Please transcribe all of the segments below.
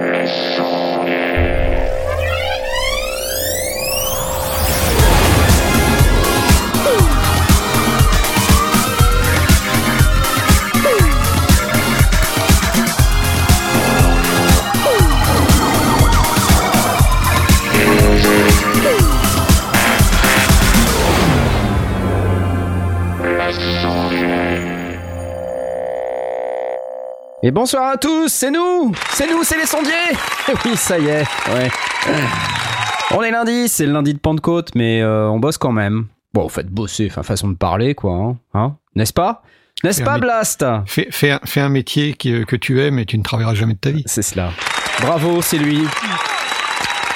Mission. Et bonsoir à tous, c'est nous C'est nous, c'est les sondiers Oui, ça y est, ouais. On est lundi, c'est le lundi de Pentecôte, mais euh, on bosse quand même. Bon, en fait, bosser, enfin, façon de parler, quoi, hein, hein N'est-ce pas? N'est-ce pas, Blast? Fais, fais un, fais un métier qui- que tu aimes et tu ne travailleras jamais de ta vie. C'est cela. Bravo, c'est lui.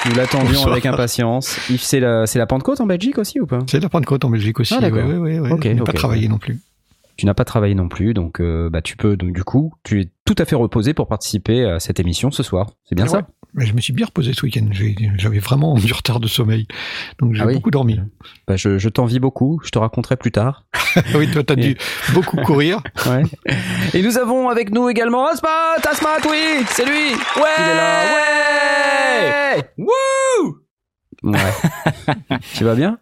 Nous l'attendions avec impatience. Yves, c'est la, Pentecôte en Belgique aussi ou pas? C'est la Pentecôte en Belgique aussi. Ah, ouais, ouais, ouais, ouais. Ok, Je n'ai ok, pas travaillé non plus. Tu n'as pas travaillé non plus, donc euh, bah, tu peux, donc du coup, tu es tout à fait reposé pour participer à cette émission ce soir. C'est bien Ouais. ça Mais je me suis bien reposé ce week-end. J'avais vraiment du retard de sommeil. Donc j'ai Ah oui. beaucoup dormi. bah, Je, je t'envie beaucoup, je te raconterai plus tard. oui, toi, t'as dû beaucoup courir. Ouais. Et nous avons avec nous également Asmat Asmat, oui C'est lui Ouais Il est là, ouais Wouh Ouais. tu vas bien?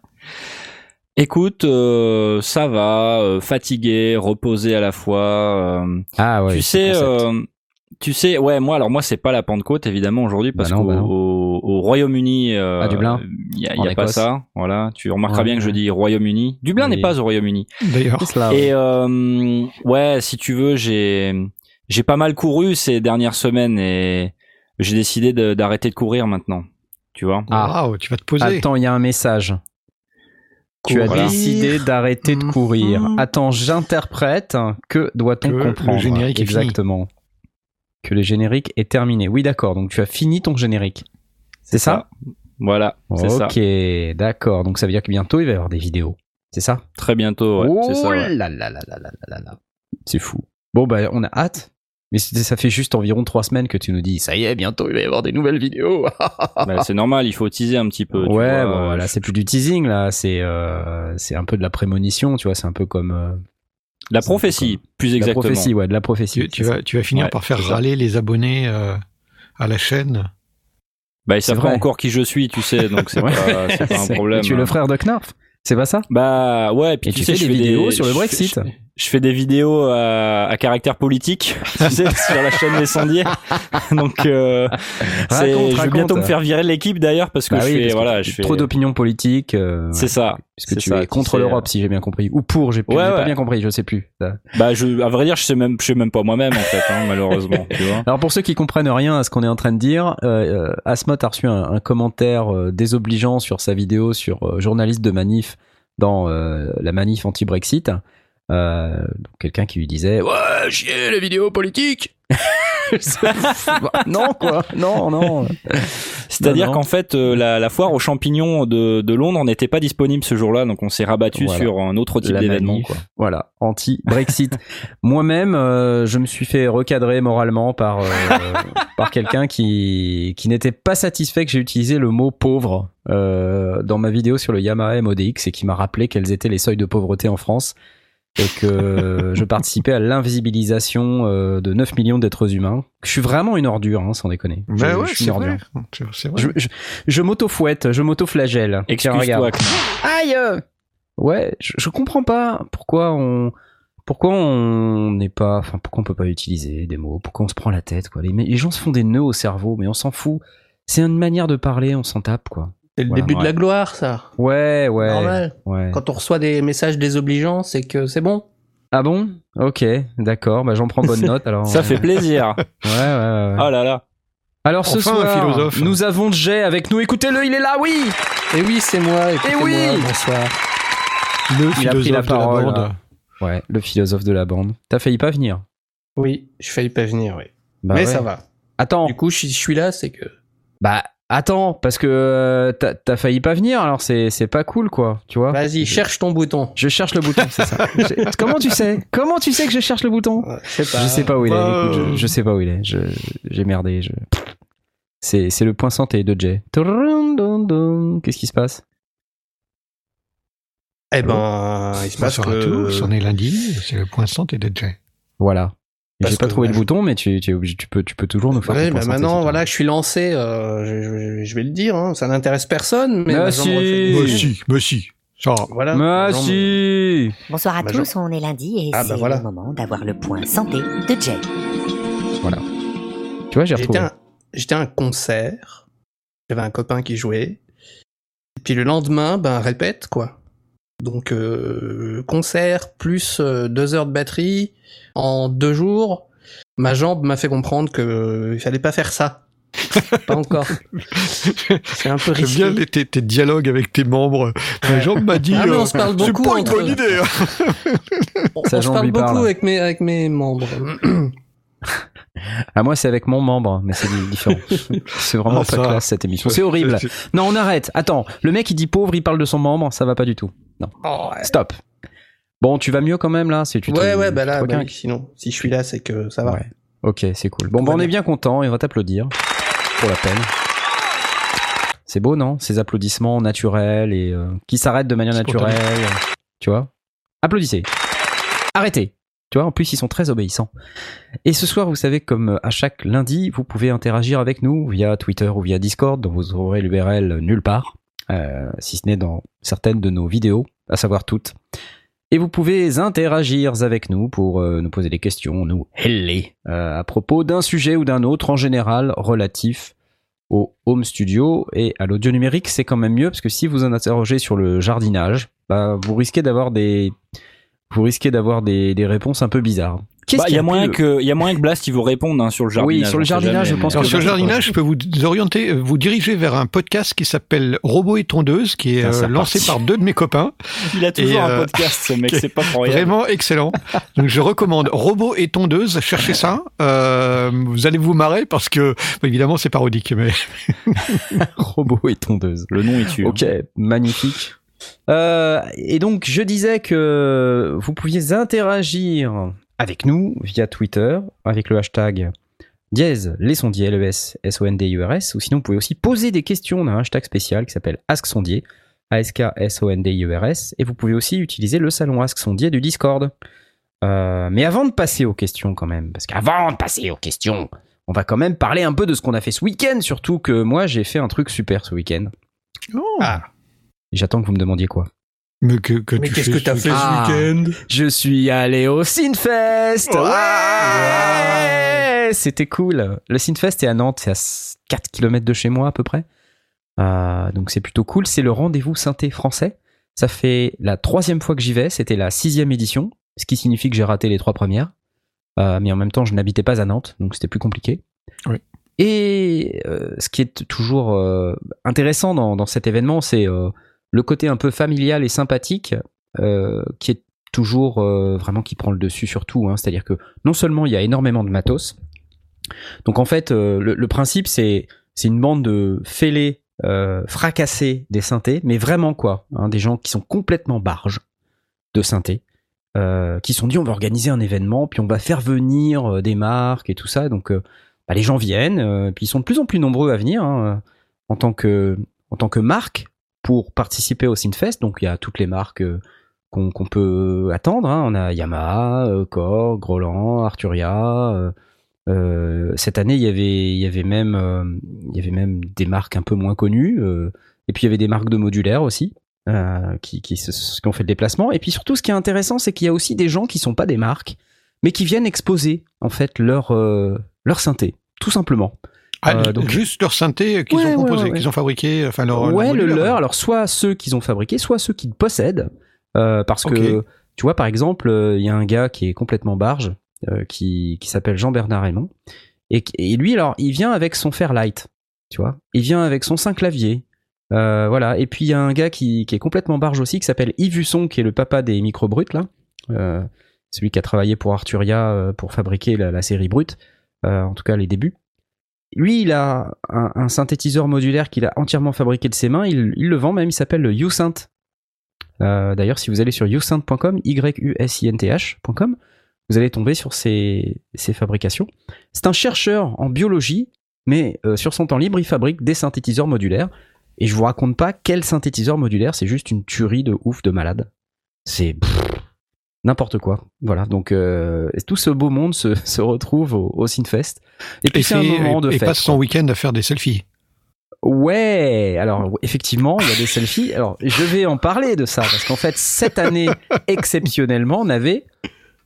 Écoute, euh, ça va, euh, fatigué, reposé à la fois. euh, Ah ouais. tu sais, euh, tu sais, ouais, moi, alors moi, c'est pas la Pentecôte évidemment aujourd'hui parce Bah qu'au bah non. au, au Royaume-Uni, euh, À Dublin, il y a, y a pas ça. Voilà, tu remarqueras Ouais, bien que je dis Royaume-Uni. Dublin Oui. n'est pas au Royaume-Uni. D'ailleurs, Et euh, ouais, si tu veux, j'ai j'ai pas mal couru ces dernières semaines et j'ai décidé d'arrêter de courir maintenant. Tu vois. Ah. Tu vas te poser. Attends, il y a un message. Tu as décidé d'arrêter de courir. Mhm. Attends, j'interprète. Que doit-on Que le comprendre générique est fini. Exactement. Que le générique est terminé. Oui, d'accord. Donc tu as fini ton générique. C'est ça, Voilà, c'est ça. Ok, d'accord. Donc ça veut dire que bientôt il va y avoir des vidéos. C'est ça? Très bientôt, ouais, c'est ça. Oh ouais. là là là là là là là. C'est fou. Bon, bah, on a hâte. Mais ça fait juste environ trois semaines que tu nous dis, ça y est, bientôt il va y avoir des nouvelles vidéos. Bah, c'est normal, il faut teaser un petit peu. tu ouais, vois, bon, euh, c'est plus du teasing là, c'est euh, c'est un peu de la prémonition, tu vois, c'est un peu comme euh, La prophétie, plus de la exactement. prophétie, ouais, de la prophétie. Tu, vas, tu vas finir Ouais, par faire râler les abonnés euh, à la chaîne. Bah, ils savent pas encore qui je suis, tu sais, donc c'est pas, c'est pas un problème. Tu es le frère de Knarf, c'est pas ça? Bah ouais, puis Et tu, tu sais, fais je des fais vidéos sur le je- Brexit. Je, je fais des vidéos à, à caractère politique, tu sais, sur la chaîne des sondiers. Donc euh, Raconte, je vais bientôt me faire virer de l'équipe d'ailleurs parce que Bah je oui, fais parce que voilà, je fais trop d'opinions politiques. euh, C'est ça. Puisque tu ça, es contre l'Europe, si j'ai bien compris. Ou pour, j'ai Ouais, pas bien compris, je sais plus. Ça. Bah je à vrai dire, je sais même je sais même pas moi-même en fait hein, malheureusement, tu vois. Alors pour ceux qui comprennent rien à ce qu'on est en train de dire, euh, euh, Asmot a reçu un, un commentaire euh, désobligeant sur sa vidéo sur euh, journaliste de manif dans euh, la manif anti-Brexit. Euh, donc quelqu'un qui lui disait ouais chier les vidéos politiques. Non quoi, non non. C'est-à-dire qu'en fait, euh, la, la foire aux champignons de, de Londres n'était pas disponible ce jour-là, donc on s'est rabattu Voilà. sur un autre type d'événement. Voilà, anti-Brexit. Moi-même, euh, je me suis fait recadrer moralement par euh, par quelqu'un qui qui n'était pas satisfait que j'ai utilisé le mot pauvre euh, dans ma vidéo sur le Yamaha MODX et qui m'a rappelé quels étaient les seuils de pauvreté en France et que je participais à l'invisibilisation euh, de 9 millions d'êtres humains. Je suis vraiment une ordure, hein, sans déconner. Je, Bah ouais, je suis c'est une vrai. ordure. Vrai. Je, je, je m'auto-fouette, je m'auto-flagelle. Excuse-toi. Aïe Ouais, je, je comprends pas pourquoi on pourquoi on n'est pas enfin pourquoi on peut pas utiliser des mots, pourquoi on se prend la tête quoi. Les, les gens se font des nœuds au cerveau mais on s'en fout. C'est une manière de parler, on s'en tape quoi. C'est le Voilà, début de la gloire, ça. Ouais, ouais. Normal. Ouais. Quand on reçoit des messages désobligeants, c'est que c'est bon. Ah bon? OK, d'accord, bah j'en prends bonne note alors. Ça Ouais. fait plaisir. Ouais, ouais, ouais. Oh là là. Alors ce Enfin, soir, philosophe. nous avons Jay avec nous. Écoutez-le, il est là, oui. Et oui, c'est moi. écoutez-moi, oui. Bonsoir. Le Il a pris la philosophe de la parole. bande. Ouais, le philosophe de la bande. T'as failli pas venir. Oui, je failli pas venir, oui. Bah Mais ouais. ça va. Attends. Du coup, je suis là, c'est que. Bah attends, parce que euh, t'as t'as failli pas venir, alors c'est c'est pas cool quoi, tu vois. Vas-y, cherche ton bouton. Je cherche le bouton, c'est ça. Comment tu sais? Comment tu sais que je cherche le bouton? Je sais pas. Je sais pas où il est. Bah, écoute, je, je sais pas où il est. Je- J'ai merdé. Je... C'est c'est le point santé de Jay. Qu'est-ce qui se passe? Eh ben, il se passe Bonsoir à que. tous, on est lundi, c'est le point santé de Jay. Voilà. J'ai pas trouvé le je- bouton, mais tu, tu, es obligé- tu peux, tu peux toujours nous faire. Ouais, ton bah maintenant, voilà je suis lancé, euh, je, je- je vais le dire, hein, ça n'intéresse personne, mais Mais ma si. Oui. Mais si, mais si. Ça, Voilà. Mais si Bonsoir à Bah, tous, on est lundi et Ah, bah c'est voilà. le moment d'avoir le point santé de Jay. Tu vois, j'ai J'étais retrouvé. j'étais à un concert, j'avais un copain qui jouait, et puis le lendemain, ben répète quoi. Donc euh, concert plus euh, deux heures de batterie en deux jours. Ma jambe m'a fait comprendre que euh, il fallait pas faire ça. pas encore. C'est un peu J'aime risqué. bien les- tes, tes dialogues avec tes membres. Ma jambe m'a dit. Ah, mais euh, on se parle c'est beaucoup pas une entre- bonne idée. hein. On, se parle beaucoup parle. avec mes avec mes membres. Ah, moi, c'est avec mon membre, mais c'est différent. c'est vraiment Ah, pas ça. classe cette émission. C'est horrible. Non, on arrête. Attends, le mec il dit pauvre, il parle de son membre, ça va pas du tout. Oh, ouais. Stop. Bon, tu vas mieux quand même là, c'est tu ouais ouais bah là bah oui, sinon si je suis là c'est que ça va. Ouais. Ok, c'est cool. Bon, bah, on est bien. content et on va t'applaudir pour la peine. C'est beau, non? Ces applaudissements naturels et euh, qui s'arrêtent de manière naturelle. Tu vois? Applaudissez. Arrêtez. Tu vois, en plus, ils sont très obéissants. Et ce soir, vous savez, comme euh, à chaque lundi, vous pouvez interagir avec nous via Twitter ou via Discord, dont vous aurez l'URL nulle part, euh, si ce n'est dans certaines de nos vidéos, à savoir toutes. Et vous pouvez interagir avec nous pour euh, nous poser des questions, nous heller, euh, à propos d'un sujet ou d'un autre, en général relatif au home studio et à l'audio numérique. C'est quand même mieux, parce que si vous en interrogez sur le jardinage, bah, vous risquez d'avoir des... Des réponses un peu bizarres. Qu'est-ce Bah, il qu'il y a moyen que, il y a moyen que Blast il vous réponde hein, sur le jardinage. Oui, sur le jardinage, jamais, je pense mais- Alors que sur le jardinage, je peux vous orienter, euh, vous diriger vers un podcast qui s'appelle Robot et tondeuse, qui est Ça, c'est euh, lancé par deux de mes copains. Il a toujours Et, un euh, podcast, ce mec, c'est pas pour rien. Vraiment excellent. Donc je recommande Robot et tondeuse. Cherchez ça. Euh, vous allez vous marrer parce que bah, évidemment c'est parodique, mais Robot et tondeuse. Le nom est tue. Ok, magnifique. Euh, et donc, je disais que vous pouviez interagir avec nous via Twitter avec le hashtag dièse les sondiers, LES, S-O-N-D-I-U-R-S, ou sinon vous pouvez aussi poser des questions. On a un hashtag spécial qui s'appelle Ask Sondier, A-S-K-S-O-N-D-I-U-R-S, et vous pouvez aussi utiliser le salon Ask Sondier du Discord. Euh, mais avant de passer aux questions quand même, parce qu'avant de passer aux questions, on va quand même parler un peu de ce qu'on a fait ce week-end, surtout que moi j'ai fait un truc super ce week-end. Ah. Et J'attends que vous me demandiez quoi. Mais que, que Mais tu qu'est-ce fais que t'as ce- fait Ah. ce week-end Je suis allé au Sinfest Ouais C'était cool. Le Sinfest est à Nantes, c'est à 4 km de chez moi à peu près. Euh, donc c'est plutôt cool. C'est le rendez-vous synthé français. Ça fait la troisième fois que j'y vais. C'était la sixième édition, ce qui signifie que j'ai raté les trois premières. Euh, mais en même temps, je n'habitais pas à Nantes, donc c'était plus compliqué. Oui. Et euh, ce qui est toujours euh, intéressant dans, dans cet événement, c'est euh, le côté un peu familial et sympathique euh, qui est toujours euh, vraiment qui prend le dessus sur tout. hein. C'est-à-dire que non seulement il y a énormément de matos, donc en fait euh, le, principe c'est une bande de fêlés fracassés des synthés, mais vraiment quoi, hein, des gens qui sont complètement barges de synthés, qui sont dit on va organiser un événement, puis on va faire venir des marques et tout ça. Donc bah, les gens viennent, puis ils sont de plus en plus nombreux à venir hein, en tant que en tant que marque pour participer au Synfest. Donc il y a toutes les marques euh, qu'on peut attendre. hein. On a Yamaha, euh, Korg, Roland, Arturia. euh, euh, cette année, il y avait, même, euh, des marques un peu moins connues. euh, et puis il y avait des marques de modulaires aussi. euh, qui, ont fait le déplacement. Et puis surtout, ce qui est intéressant, c'est qu'il y a aussi des gens qui sont pas des marques, mais qui viennent exposer en fait leur euh, leur synthé, tout simplement. Ah, Euh, donc- juste leur synthé qu'ils Ouais, ont composé, ouais, ouais. qu'ils ont fabriqué, enfin leur. ouais, leur le leur. Alors soit ceux qu'ils ont fabriqués, soit ceux qu'ils possèdent, euh, parce que tu vois, par exemple, euh, il y a un gars qui est complètement barge, qui qui s'appelle Jean-Bernard Raymond, et, lui, alors, il vient avec son Fairlight, tu vois, il vient avec son 5 clavier. Euh, voilà, et puis il y a un gars qui, qui est complètement barge aussi, qui s'appelle Yves Husson, qui est le papa des micro brutes là, celui qui a travaillé pour Arturia pour fabriquer la, la série brute, en tout cas les débuts. Lui, il a un, synthétiseur modulaire qu'il a entièrement fabriqué de ses mains. Il, le vend même. Il s'appelle le USynth. Euh, D'ailleurs, si vous allez sur usynth.com, y-u-s-i-n-t-h.com, vous allez tomber sur ses, ses fabrications. C'est un chercheur en biologie, mais euh, sur son temps libre, il fabrique des synthétiseurs modulaires. Et je vous raconte pas quel synthétiseur modulaire, c'est juste une tuerie de ouf de malade. C'est n'importe quoi. Voilà, donc euh, tout ce beau monde se, se retrouve au, au Synfest. Et puis Et, c'est un moment de et fête. passe son week-end à faire des selfies. Ouais, alors effectivement, il y a des selfies. Alors je vais en parler de ça parce qu'en fait cette année exceptionnellement, on avait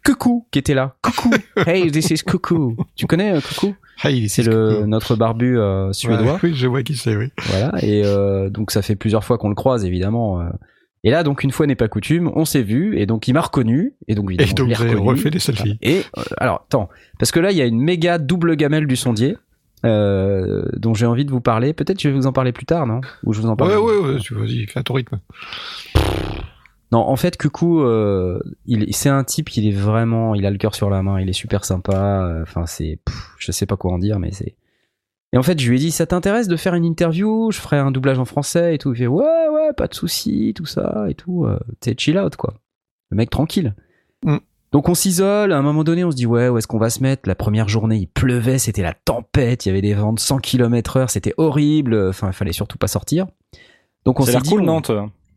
Coucou qui était là. Coucou. Hey, this is Coucou. Tu connais euh, Coucou? Hey, C'est le notre barbu euh, suédois. Ouais, oui, je vois qui c'est, oui. Voilà. Et euh, donc ça fait plusieurs fois qu'on le croise évidemment. Et là donc une fois n'est pas coutume, on s'est vu et donc il m'a reconnu et donc Et évidemment donc, vous avez reconnu. refait des selfies. Et euh, alors attends, parce que là il y a une méga double gamelle du sondier. Euh, dont j'ai envie de vous parler. Peut-être je vais vous en parler plus tard, non? Ou je vous en parle Ouais, ouais, ouais, tu vas-y, fais à ton rythme. Non, en fait, Coucou, euh, il, c'est un type, il est vraiment, il a le cœur sur la main, il est super sympa. euh, Enfin, c'est, je sais pas quoi en dire, mais c'est. Et en fait, je lui ai dit, ça t'intéresse de faire une interview? Je ferai un doublage en français et tout. Il fait, ouais, ouais, pas de souci, tout ça et tout. Euh, T'es chill out, quoi. Le mec tranquille. Mm. Donc on s'isole. À un moment donné, on se dit, ouais, où est-ce qu'on va se mettre? La première journée, il pleuvait, c'était la tempête, il y avait des vents de 100 km/h, c'était horrible. Enfin, il fallait surtout pas sortir. Donc on s'est dit, cool, Nantes.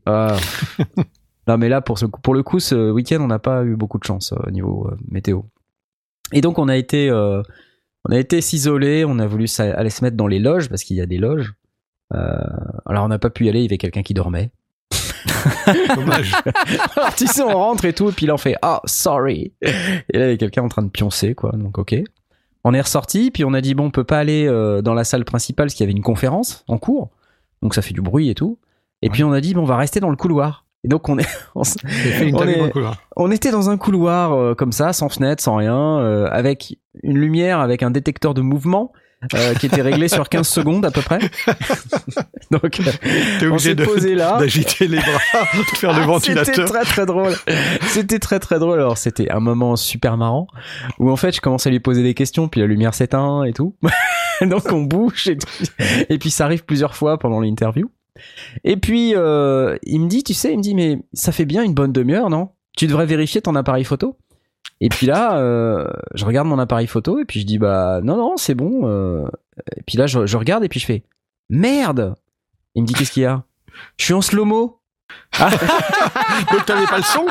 ah. non, mais là, pour, ce, pour le coup, ce week-end, on n'a pas eu beaucoup de chance euh, au niveau euh, météo. Et donc, on a été, on a été s'isoler, on a voulu aller se mettre dans les loges, parce qu'il y a des loges. Euh, alors, on n'a pas pu y aller, il y avait quelqu'un qui dormait. Dommage. alors, tu sais, on rentre et tout, et puis il en fait Ah, sorry. Et là, il y avait quelqu'un en train de pioncer, quoi. Donc, ok. On est ressorti, puis on a dit Bon, on peut pas aller euh, dans la salle principale, parce qu'il y avait une conférence en cours. Donc, ça fait du bruit et tout. Et puis, on a dit Bon, on va rester dans le couloir. Et donc, on est. on On est- était dans un couloir euh, comme ça, sans fenêtre, sans rien, euh, avec une lumière, avec un détecteur de mouvement euh, qui était réglé sur 15 secondes à peu près. Donc, euh, T'es obligé de- posé là. d'agiter les bras, de faire le Ah, ventilateur. C'était très très drôle. C'était très très drôle. Alors c'était un moment super marrant où en fait je commence à lui poser des questions, puis la lumière s'éteint et tout. Donc on bouge et tout. Et puis ça arrive plusieurs fois pendant l'interview. Et puis euh, il me dit, tu sais, il me dit mais ça fait bien une bonne demi-heure, non? Tu devrais vérifier ton appareil photo. Et puis là, euh, je regarde mon appareil photo et puis je dis bah non non c'est bon. euh. Et puis là je, je regarde et puis je fais merde. Il me dit qu'est-ce qu'il y a? Je suis en slow mo. Donc t'avais pas le son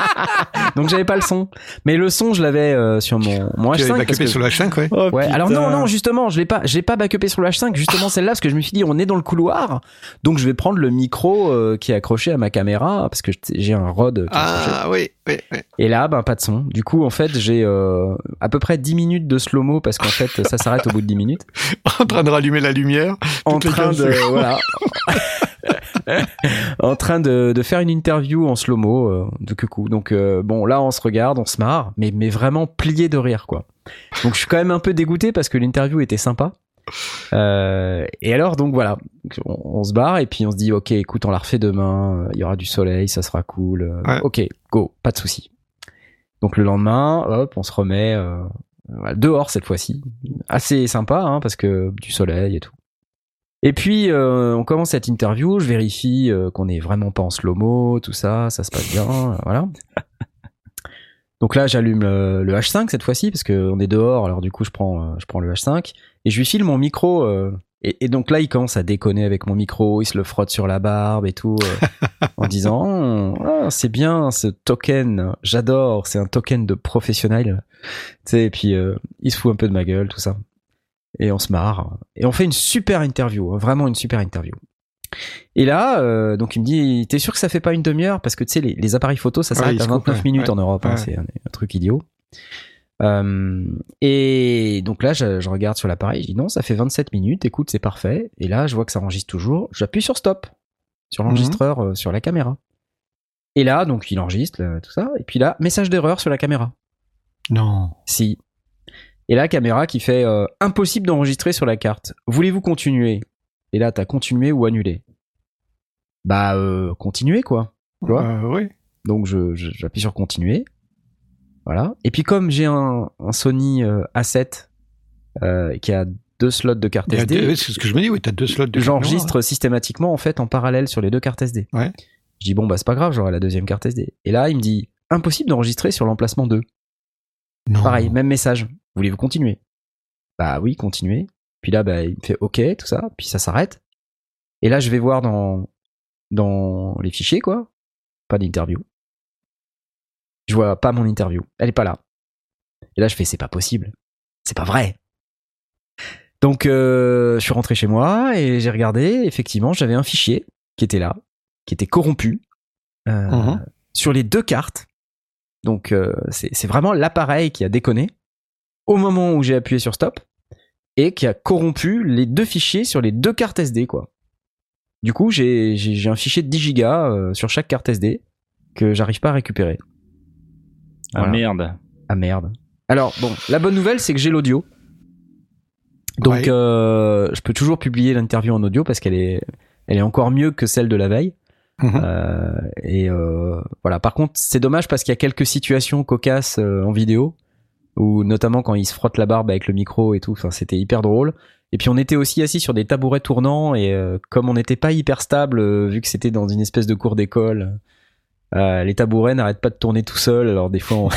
Donc j'avais pas le son. Mais le son, je l'avais euh, sur mon, mon Tu H5. avais parce backupé que- sur le H5, ouais. Oh, Ouais, alors non, non, justement, je l'ai pas, je l'ai pas backupé sur le H5, justement celle-là, parce que je me suis dit, on est dans le couloir, donc je vais prendre le micro euh, qui est accroché à ma caméra, parce que j'ai un rod qui est accroché. Ah oui, oui, oui. Et là, ben, pas de son. Du coup, en fait, j'ai euh, à peu près 10 minutes de slow-mo, parce qu'en fait, ça s'arrête au bout de 10 minutes. En train de rallumer la lumière. en train 15 de voilà en train de, de faire une interview en slow mo de donc euh, bon là on se regarde on se marre mais mais vraiment plié de rire quoi. Donc je suis quand même un peu dégoûté parce que l'interview était sympa. Euh, et alors donc voilà. On, on se barre et puis on se dit ok écoute on la refait demain euh, il y aura du soleil ça sera cool. Euh, Ouais. ok go pas de souci. Donc le lendemain hop on se remet euh, dehors cette fois-ci. Assez sympa hein, parce que du soleil et tout et puis euh, on commence cette interview, je vérifie euh, qu'on est vraiment pas en slow-mo, tout ça, ça se passe bien, euh, voilà. Donc là j'allume le, le H5 cette fois-ci parce que on est dehors, alors du coup je prends euh, je prends le H5 et je lui file mon micro euh, et, et donc là il commence à déconner avec mon micro, il se le frotte sur la barbe et tout euh, en disant Ah, c'est bien ce token, j'adore, c'est un token de professionnel, tu sais et puis euh, il se fout un peu de ma gueule tout ça et on se marre et on fait une super interview, hein, vraiment une super interview. Et là, euh, donc il me dit, t'es sûr que ça fait pas une demi-heure? Parce que tu sais les, les appareils photo ça Ouais, s'arrête à se coupent, 29 ouais. minutes Ouais. en Europe, hein, c'est un, un truc idiot. Euh, et donc là, je, je regarde sur l'appareil, je dis non, ça fait 27 minutes, écoute, c'est parfait. Et là, je vois que ça enregistre toujours. J'appuie sur stop sur l'enregistreur euh, sur la caméra. Et là, donc il enregistre là, tout ça. Et puis là, message d'erreur sur la caméra. Non. Si. Et là, caméra qui fait euh, impossible d'enregistrer sur la carte. Voulez-vous continuer? Et là, t'as continué ou annulé? Bah, euh, continuer quoi. Tu vois? Euh, oui. Donc je- je- j'appuie sur continuer. Voilà. Et puis comme j'ai un, un Sony euh, A7 euh, qui a deux slots de carte SD, deux- C'est ce que je me dis, oui, t'as deux slots de j'enregistre systématiquement en fait en parallèle sur les deux cartes SD. Ouais. Je dis bon bah c'est pas grave, j'aurai la deuxième carte SD. Et là il me dit impossible d'enregistrer sur l'emplacement 2. Non. Pareil, même message. Voulez-vous continuer? Bah oui, continuer. Puis là bah il me fait OK, tout ça, puis ça s'arrête. Et là je vais voir dans dans les fichiers quoi. Pas d'interview. Je vois pas mon interview. Elle est pas là. Et là, je fais, c'est pas possible. C'est pas vrai. Donc, euh, je suis rentré chez moi et j'ai regardé. Effectivement, j'avais un fichier qui était là, qui était corrompu euh, Mhm. sur les deux cartes. Donc, euh, c'est c'est vraiment l'appareil qui a déconné au moment où j'ai appuyé sur stop et qui a corrompu les deux fichiers sur les deux cartes SD, quoi. Du coup, j'ai j'ai- j'ai un fichier de 10 gigas euh, sur chaque carte SD que j'arrive pas à récupérer. Ah merde. Ah merde. Alors bon, la bonne nouvelle c'est que j'ai l'audio. Donc Ouais. euh, je peux toujours publier l'interview en audio parce qu'elle est, elle est encore mieux que celle de la veille. Mhm. Euh, et euh, voilà. Par contre, c'est dommage parce qu'il y a quelques situations cocasses euh, en vidéo, où notamment quand il se frotte la barbe avec le micro et tout. Enfin, c'était hyper drôle. Et puis on était aussi assis sur des tabourets tournants et euh, comme on n'était pas hyper stable, euh, vu que c'était dans une espèce de cours d'école, euh, les tabourets n'arrêtent pas de tourner tout seuls. Alors des fois,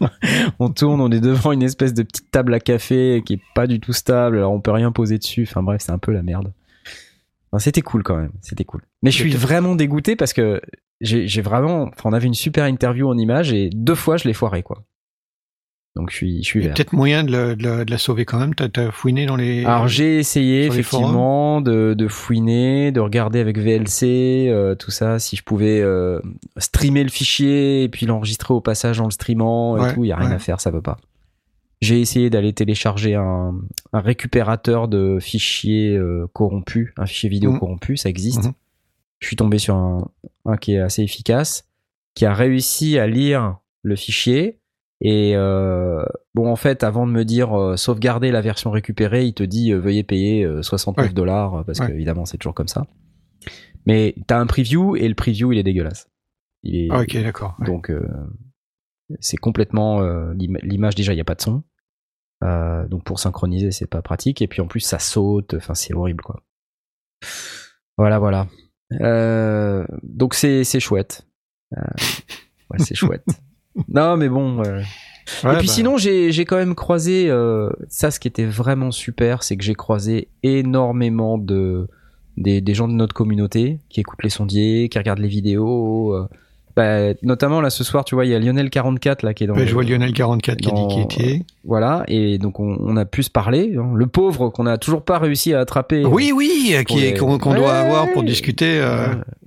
on, tourne, on est devant une espèce de petite table à café qui est pas du tout stable. Alors on peut rien poser dessus. Enfin bref, c'est un peu la merde. Enfin, c'était cool quand même. C'était cool. Mais je suis vraiment dégoûté parce que j'ai vraiment. Enfin, on avait une super interview en image et deux fois je l'ai foiré quoi. Donc je suis, je suis peut-être moyen de, le- de la- de la sauver quand même. T'as as fouiné dans les. Alors j'ai essayé effectivement de, de fouiner, de regarder avec VLC, euh, tout ça, si je pouvais euh, streamer le fichier et puis l'enregistrer au passage en le streamant et Ouais, tout, il y a rien ouais. à faire, ça veut pas. J'ai essayé d'aller télécharger un, un récupérateur de fichiers euh, corrompus, un fichier vidéo Mhm. corrompu, ça existe. Mhm. Je suis tombé sur un, un qui est assez efficace, qui a réussi à lire le fichier. Et euh, bon, en fait, avant de me dire euh, sauvegarder la version récupérée, il te dit euh, veuillez payer euh, 69 Ouais. dollars parce que évidemment c'est toujours comme ça. Mais t'as un preview et le preview il est dégueulasse. Il est, Ah, ok, d'accord. donc euh, c'est complètement euh, l'im- l'image déjà il y a pas de son. Euh, donc pour synchroniser c'est pas pratique et puis en plus ça saute. Enfin c'est horrible quoi. Voilà voilà. Euh, donc c'est c'est chouette. Euh, ouais c'est chouette. Non mais bon. euh, Ouais, et puis bah, sinon, j'ai j'ai quand même croisé euh, ça. Ce qui était vraiment super, c'est que j'ai croisé énormément de des, des gens de notre communauté qui écoutent les sondiers, qui regardent les vidéos. euh, bah, notamment là ce soir, tu vois, il y a Lionel 44 là qui est dans. ouais, le- je vois Lionel 44 qui a dit dans- qu'il était. Voilà, et donc on, on a pu se parler. hein. Le pauvre qu'on a toujours pas réussi à attraper. Oui, oui, qui est- les- qu'on qu'on doit Ouais. avoir pour discuter.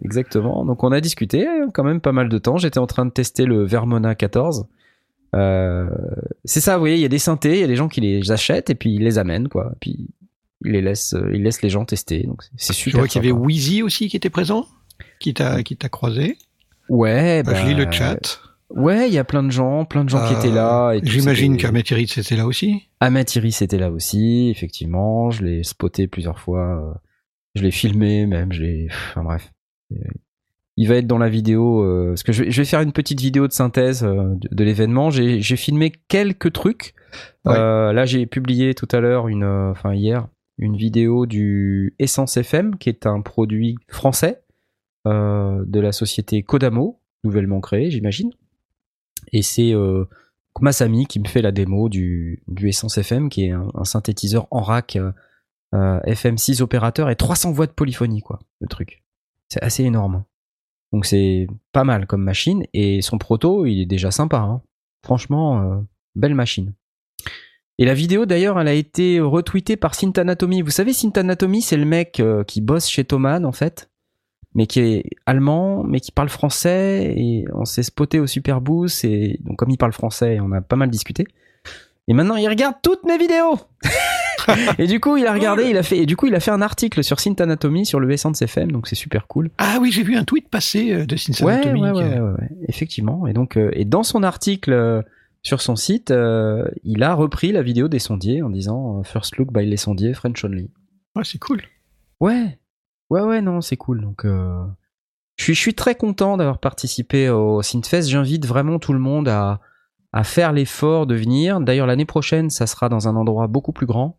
Exactement. Donc on a discuté quand même pas mal de temps. J'étais en train de tester le Vermona 14. Euh, c'est ça, vous voyez, il y a des synthés, il y a des gens qui les achètent et puis ils les amènent, quoi. Puis ils les laissent, euh, ils laissent les gens tester. Donc c'est- c'est Je super. vois qu'il y avait. Wheezy aussi qui était présent, qui t'a qui t'a croisé. Ouais, Bah, bah, je lis le chat. Ouais, il y a plein de gens, plein de gens qui étaient là. J'imagine qu'Amaterit c'était là aussi. Ahmed Iris était là aussi, effectivement. Je l'ai spoté plusieurs fois. Je l'ai filmé même. Je l'ai. Enfin bref. Il va être dans la vidéo. euh, parce que je vais, je vais faire une petite vidéo de synthèse euh, de, de l'événement. J'ai filmé quelques trucs. Ouais. Euh, là, j'ai publié tout à l'heure, une, enfin hier, une vidéo du Essence FM, qui est un produit français de la société Kodamo, nouvellement créé, j'imagine. Et c'est Masami qui me fait la démo du, du Essence FM, qui est un, un synthétiseur en rack euh, euh, FM6 opérateur et 300 voix de polyphonie, quoi, le truc. C'est assez énorme. Donc c'est pas mal comme machine, et son proto, il est déjà sympa. hein. Franchement, euh, belle machine. Et la vidéo d'ailleurs, elle a été retweetée par Synth Anatomy. Vous savez, Synth Anatomy, c'est le mec euh, qui bosse chez Thomann en fait, mais qui est allemand, mais qui parle français. Et on s'est spoté au Super Boost. Et donc comme il parle français, on a pas mal discuté. Et maintenant, il regarde toutes mes vidéos. et du coup, il a regardé, il a fait, et du coup, il a fait un article sur Synth Anatomy sur le Essence FM. Donc c'est super cool. Ah oui, j'ai vu un tweet passer euh, de Synth Anatomy, ouais, ouais, euh, ouais, ouais, effectivement. Et donc, euh, et dans son article euh, sur son site, euh, il a repris la vidéo des sondiers en disant First look by les sondiers French only. ouais, c'est cool. Ouais, ouais, ouais, non, c'est cool. Donc, je suis, je suis très content d'avoir participé au Synthfest. J'invite vraiment tout le monde à, à faire l'effort de venir. D'ailleurs, l'année prochaine, ça sera dans un endroit beaucoup plus grand.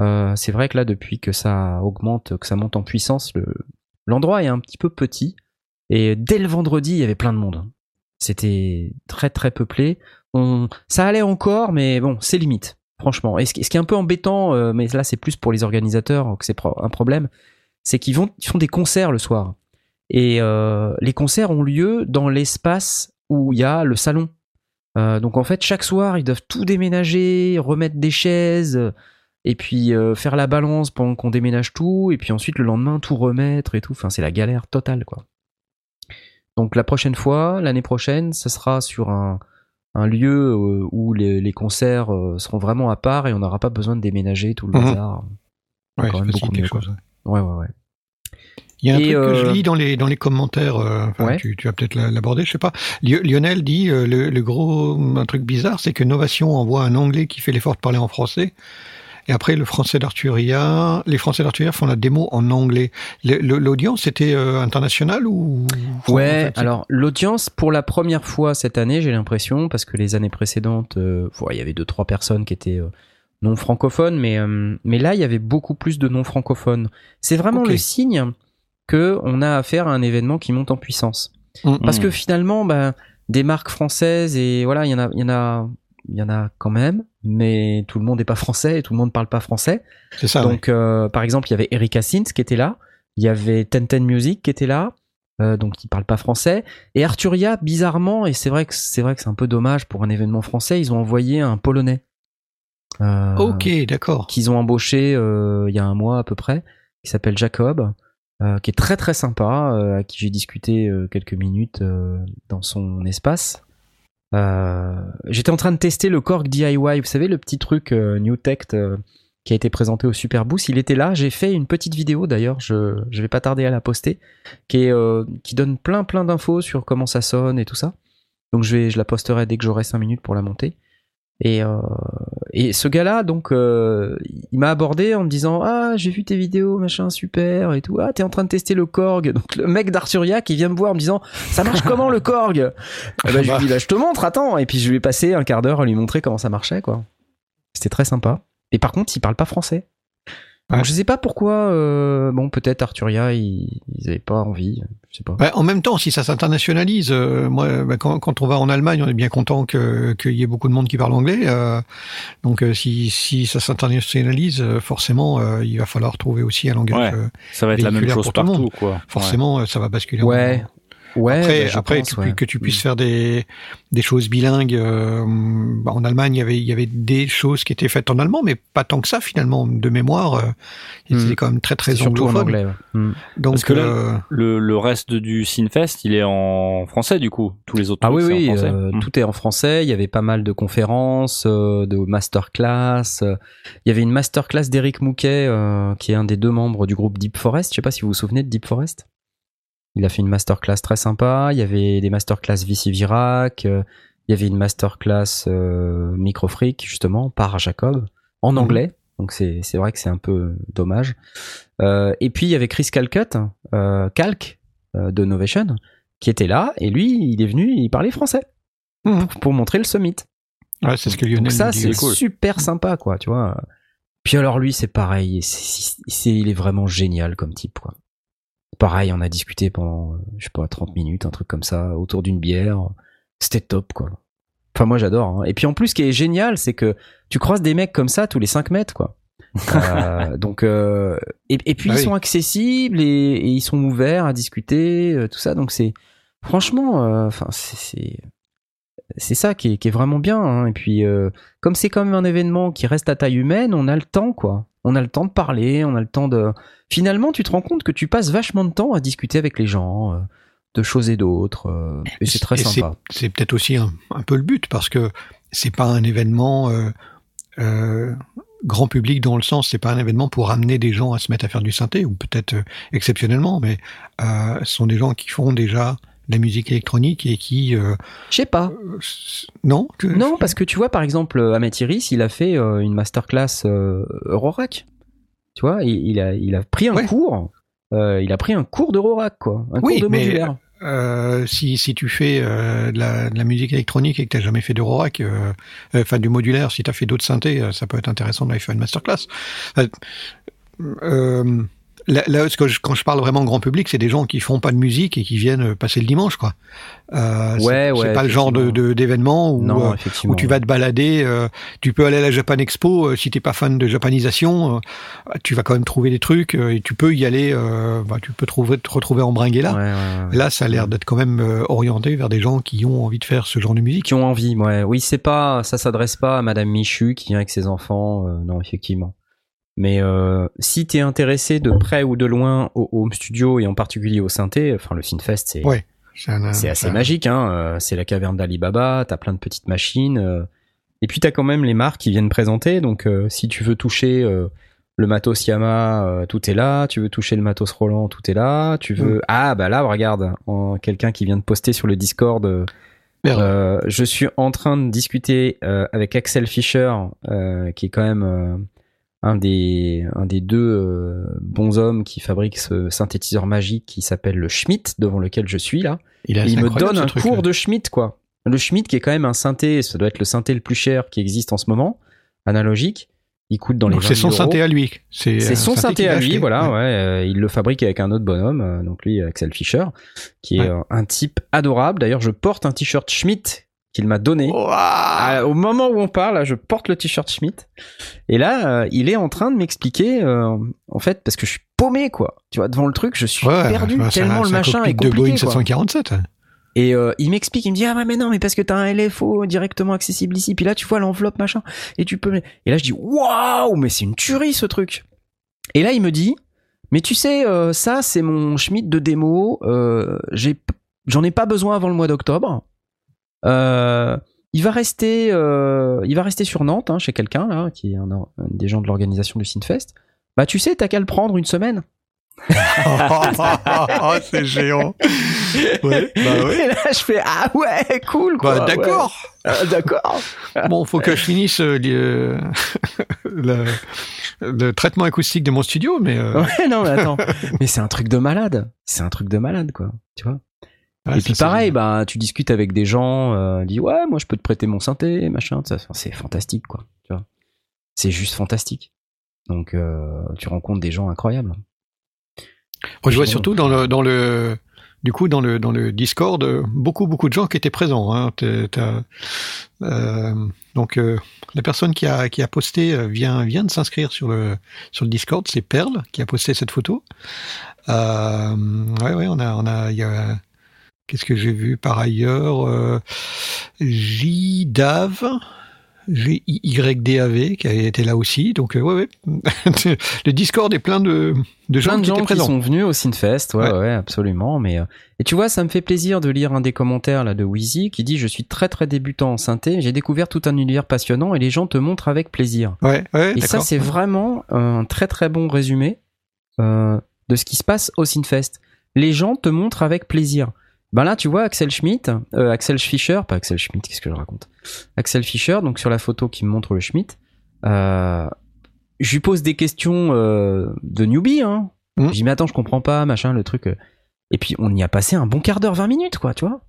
Euh, c'est vrai que là, depuis que ça augmente, que ça monte en puissance, le, l'endroit est un petit peu petit. Et dès le vendredi, il y avait plein de monde. C'était très très peuplé. Ça allait encore, mais bon, c'est limite, franchement. Et ce, qui est un peu embêtant, euh, mais là c'est plus pour les organisateurs que c'est un problème, c'est qu'ils font des concerts le soir. Et euh, les concerts ont lieu dans l'espace où il y a le salon. Donc en fait, chaque soir, ils doivent tout déménager, remettre des chaises, et puis euh, faire la balance pendant qu'on déménage tout, et puis ensuite le lendemain tout remettre et tout. Enfin, c'est la galère totale, quoi. Donc la prochaine fois, l'année prochaine, ce sera sur un, un lieu euh, où les, les concerts euh, seront vraiment à part et on n'aura pas besoin de déménager tout le Mhm. bazar. Ouais, quand même beaucoup mieux, chose. Ouais, ouais, ouais. Il y a un Et, truc que je lis dans les dans les commentaires. euh, Ouais. tu, tu vas peut-être la- l'aborder, je sais pas. Lio- Lionel dit euh, le, le gros un truc bizarre, c'est que Novation envoie un Anglais qui fait l'effort de parler en français. Et après, le français d'Arturia, les français d'Arturia font la démo en anglais. L'audience était euh, internationale ou? En Ouais, fait, alors l'audience pour la première fois cette année, j'ai l'impression, parce que les années précédentes, euh, ouais, il y avait deux trois personnes qui étaient euh, non francophones, mais euh, mais là il y avait beaucoup plus de non francophones. C'est vraiment le signe que on a affaire à un événement qui monte en puissance. Mm. Parce Mm. que finalement, bah, des marques françaises et voilà, il y en a, il y en a, il y en a quand même, mais tout le monde n'est pas français et tout le monde parle pas français. c'est ça. Donc, euh, par exemple, il y avait Erika Sins qui était là, il y avait Tenten Music qui était là, euh, donc ils parlent pas français. Et Arturia, bizarrement, et c'est vrai que c'est vrai que c'est un peu dommage pour un événement français, ils ont envoyé un Polonais. Euh, Ok, d'accord. qu'ils ont embauché il y a un mois à peu près, qui s'appelle Jacob, euh, qui est très très sympa, euh, à qui j'ai discuté euh, quelques minutes dans son espace. Euh, J'étais en train de tester le Korg DIY, vous savez le petit truc euh, New Tech euh, qui a été présenté au Super Boost. Il était là, j'ai fait une petite vidéo d'ailleurs, je je vais pas tarder à la poster, qui qui donne plein plein d'infos sur comment ça sonne et tout ça. Donc je vais je la posterai dès que j'aurai 5 minutes pour la monter. Et, euh, et ce gars-là, donc, euh, il m'a abordé en me disant Ah, j'ai vu tes vidéos, machin, super, et tout. Ah, t'es en train de tester le Korg. Donc, le mec d'Arturia qui vient me voir en me disant Ça marche comment le Korg? Eh ben, Je lui dis Bah, je te montre, attends. Et puis, je lui ai passé un quart d'heure à lui montrer comment ça marchait, quoi. C'était très sympa. Et par contre, il parle pas français. Donc, Ouais. je sais pas pourquoi. euh, bon, peut-être Arturia, ils, ils avaient pas envie. Je sais pas. Bah, en même temps, si ça s'internationalise, euh, moi, bah, quand, quand on va en Allemagne, on est bien content que- qu'il y ait beaucoup de monde qui parle anglais. euh, donc, euh, si, si ça s'internationalise, euh, forcément, euh, il va falloir trouver aussi un langage. Ouais. Ça va être la même chose pour tout le monde. partout, quoi. forcément, ça va basculer. en- Ouais. Ouais, Après, bah, après pense, tu- ouais. que tu puisses Mm. faire des, des choses bilingues. euh, bah, en Allemagne, il y avait, il y avait des choses qui étaient faites en allemand, mais pas tant que ça finalement. De mémoire, euh, c'était Mm. quand même très très surtout en anglais. ouais. Mm. Donc, Parce que là, euh, Le, le reste du Sinfest, il est en français du coup. Tous les autres Ah trucs, oui, oui, en français. euh, Mm. tout est en français. Il y avait pas mal de conférences, euh, de masterclass. Il y avait une masterclass d'Eric Mouquet, euh, qui est un des deux membres du groupe Deep Forest. Je sais pas si vous vous souvenez de Deep Forest? Il a fait une masterclass très sympa. Il y avait des masterclass Vici Virac. euh, il y avait une masterclass euh, Microfreak, justement, par Jacob, en Mhm. anglais. Donc c'est c'est vrai que c'est un peu dommage. Euh, et puis il y avait Chris Calcutt, euh, Calc, euh, de Novation, qui était là. Et lui, il est venu, il parlait français Mhm. pour, pour montrer le summit. ouais, c'est ce que Lionel Donc ça, c'est cool. super sympa, quoi, tu vois. Puis alors lui, c'est pareil, c'est- il est vraiment génial comme type, quoi. Pareil, on a discuté pendant, euh, je sais pas, 30 minutes, un truc comme ça, autour d'une bière. C'était top, quoi. Enfin, moi, j'adore. hein. Et puis en plus, ce qui est génial, c'est que tu croises des mecs comme ça tous les 5 mètres, quoi. Euh, donc, euh, et, et puis Ah ils oui. sont accessibles et, et ils sont ouverts à discuter, euh, tout ça. Donc c'est, franchement, enfin, c'est, c'est, ça qui est, qui est vraiment bien. hein. Et puis, comme c'est quand même un événement qui reste à taille humaine, on a le temps, quoi. On a le temps de parler, on a le temps de. Finalement, tu te rends compte que tu passes vachement de temps à discuter avec les gens, euh, de choses et d'autres. euh, et c'est très Et sympa. C'est peut-être aussi un, un peu le but parce que c'est pas un événement euh, grand public dans le sens, c'est pas un événement pour amener des gens à se mettre à faire du synthé ou peut-être exceptionnellement, mais ce sont des gens qui font déjà la musique électronique et qui euh, Je sais pas. euh, non que- Non, parce que tu vois, par exemple, Ahmet Iris, il a fait euh, une masterclass euh, Eurorack. Tu vois, il, il a, il a pris un Ouais. cours. euh, il a pris un cours d'Eurorack, quoi. Un Oui, cours de mais- modulaire. Euh, si, si tu fais euh, de, la, de la musique électronique et que tu n'as jamais fait d'Eurorack, euh, euh, enfin du modulaire, si tu as fait d'autres synthés, euh, ça peut être intéressant d'aller faire une masterclass. Euh, euh, là, là, ce que je- quand je parle vraiment grand public, c'est des gens qui font pas de musique et qui viennent euh, passer le dimanche, quoi. Euh, Ouais, c'est ouais, pas le genre de d'événement où, non, euh, où tu vas te balader. euh, tu peux aller à la Japan Expo si t'es pas fan de japanisation. euh, tu vas quand même trouver des trucs et tu peux y aller. bah, tu peux trouver, te retrouver en là. Ouais. Là, ça a l'air d'être quand même orienté vers des gens qui ont envie de faire ce genre de musique. qui ont envie. Ouais. Oui, c'est pas, ça s'adresse pas à Madame Michu qui vient avec ses enfants. non, effectivement. Mais euh, si t'es intéressé de près ou de loin au home studio et en particulier au synthé, enfin le Synfest, c'est Ouais. C'est assez un- magique. Hein. euh, C'est la caverne d'Alibaba. T'as plein de petites machines. euh, et puis t'as quand même les marques qui viennent présenter. Donc euh, si tu veux toucher euh, le matos Yamaha, euh, tout est là. Tu veux toucher le matos Roland, tout est là. Tu veux ah bah là regarde, en- quelqu'un qui vient de poster sur le Discord. je suis en train de discuter euh, avec Axel Fischer, euh, qui est quand même euh, un des un des deux euh, bons hommes qui fabrique ce synthétiseur magique qui s'appelle le Schmidt, devant lequel je suis là. Il, il me donne un cours là. de Schmidt, quoi. Le Schmidt qui est quand même un synthé, ça doit être le synthé le plus cher qui existe en ce moment, analogique. Il coûte dans les Donc c'est 20 son 000 synthé à lui. C'est un son synthé à lui, voilà. Ouais. Euh, il le fabrique avec un autre bonhomme, euh, donc lui, Axel Fischer, qui est Ouais. euh, un type adorable. D'ailleurs, je porte un t-shirt Schmidt qu'il m'a donné. Ah, au moment où on parle, là, je porte le t-shirt Schmidt. Et là, euh, il est en train de m'expliquer, euh, en fait, parce que je suis paumé, quoi. Tu vois, devant le truc, je suis Ouais, perdu bah, tellement un- le machin est de Boeing compliqué, quoi. 747. Et euh, il m'explique, il me dit ah mais non mais parce que t'as un LFO directement accessible ici, puis là tu vois l'enveloppe machin, et tu peux. Et là je dis waouh mais c'est une tuerie ce truc. Et là il me dit mais tu sais ça c'est mon Schmidt de démo, j'ai j'en ai pas besoin avant le mois d'octobre. Euh, il va rester euh, il va rester sur Nantes hein, chez quelqu'un là qui est un, un des gens de l'organisation du Synfest. Bah tu sais t'as qu'à le prendre une semaine. oh, c'est géant. Ouais, bah ouais. Et là je fais ah ouais cool quoi. Bah, ouais. d'accord. Ah, d'accord. Bon, faut que je finisse euh, le, le, le traitement acoustique de mon studio, mais euh, Ouais, non, mais attends. mais c'est un truc de malade. C'est un truc de malade, quoi. Tu vois. Ouais, et puis pareil, bah, tu discutes avec des gens, euh, dis ouais, moi je peux te prêter mon synthé, machin. C'est fantastique, quoi. Tu vois. C'est juste fantastique. Donc, euh, tu rencontres des gens incroyables. Moi, je vois surtout dans le, dans le, du coup, dans le, dans le Discord, euh, beaucoup, beaucoup de gens qui étaient présents. Hein. Euh, donc, euh, la personne qui a, qui a posté vient, vient de s'inscrire sur le, sur le Discord. C'est Perle qui a posté cette photo. Euh, ouais, ouais, on a, on a, il y a, qu'est-ce que j'ai vu par ailleurs euh, J-Dav. G-Y-D-A-V qui été là aussi. Donc, euh, ouais, ouais. le Discord est plein de, de gens Plein de qui gens étaient qui présents. sont venus au Synfest, ouais, Ouais. ouais, absolument. Mais euh, et tu vois, ça me fait plaisir de lire un des commentaires là de Wheezy qui dit je suis très très débutant en synthé, j'ai découvert tout un univers passionnant et les gens te montrent avec plaisir. Ouais, ouais, Et ça, c'est vraiment un très très bon résumé euh, de ce qui se passe au Synfest. Les gens te montrent avec plaisir. Ben là, tu vois Axel Schmidt, euh, Axel Fischer, pas Axel Schmidt, qu'est-ce que je raconte? Axel Fischer, donc sur la photo qui me montre le Schmidt, euh, je lui pose des questions euh, de newbie. Hein. Mhm. Je dis mais attends, je comprends pas, machin, le truc. Et puis on y a passé un bon quart d'heure, 20 minutes, quoi, tu vois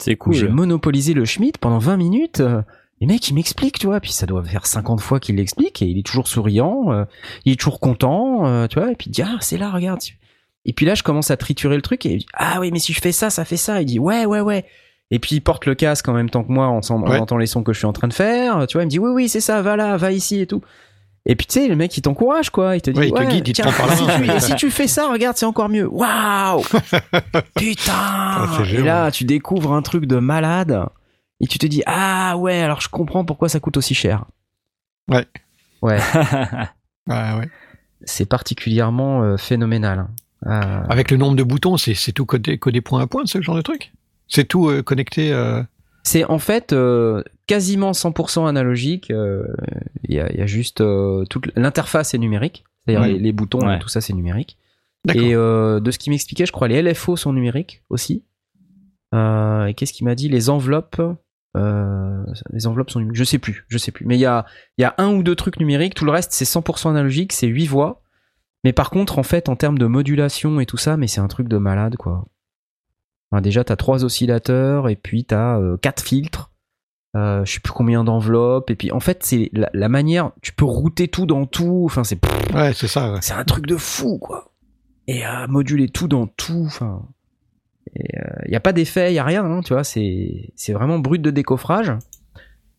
C'est où j'ai cool. monopolisé le Schmidt pendant 20 minutes. les mecs, il m'explique, tu vois. Puis ça doit faire 50 fois qu'il l'explique et il est toujours souriant, euh, il est toujours content, euh, tu vois. Et puis il dit, ah, c'est là, regarde. Et puis là, je commence à triturer le truc et il dit, ah oui, mais si je fais ça, ça fait ça. Il dit, ouais, ouais, ouais. Et puis il porte le casque en même temps que moi, on, on Ouais. entend les sons que je suis en train de faire. Tu vois, il me dit, oui, oui, c'est ça, va là, va ici et tout. Et puis tu sais, le mec, il t'encourage, quoi. Il te dit, Ouais, il te ouais, guide, il te tiens, prend par si tu- et si tu fais ça, regarde, c'est encore mieux. Waouh Putain Ah, c'est Et là, tu découvres un truc de malade et tu te dis ah ouais, alors je comprends pourquoi ça coûte aussi cher. Ouais. Ouais, Ouais, ouais. c'est particulièrement euh, phénoménal. Euh, Avec le nombre de boutons, c'est tout codé, codé point à point, ce genre de truc? C'est tout euh, connecté euh, c'est en fait euh, quasiment 100% analogique. euh, Il y, a, il y a juste euh, toute l'interface est numérique, c'est-à-dire Ouais. les, les boutons Ouais. tout ça c'est numérique. D'accord. Et euh, de ce qu'il m'expliquait, je crois les LFO sont numériques aussi. Euh, et qu'est-ce qu'il m'a dit? Les enveloppes, euh, les enveloppes sont numériques. Je sais plus, je sais plus. Mais il y a, il y a un ou deux trucs numériques. Tout le reste c'est 100% analogique, c'est 8 voix. Mais par contre, en fait, en termes de modulation et tout ça, mais c'est un truc de malade, quoi. Enfin, déjà, t'as trois oscillateurs et puis t'as euh, quatre filtres. euh, je sais plus combien d'enveloppes. Et puis en fait, c'est la, la manière, tu peux router tout dans tout. Enfin, c'est Ouais, c'est ça. ouais. c'est un truc de fou, quoi. Et à moduler tout dans tout. Enfin, il y a pas d'effet, il y a rien, hein, tu vois. C'est c'est vraiment brut de décoffrage.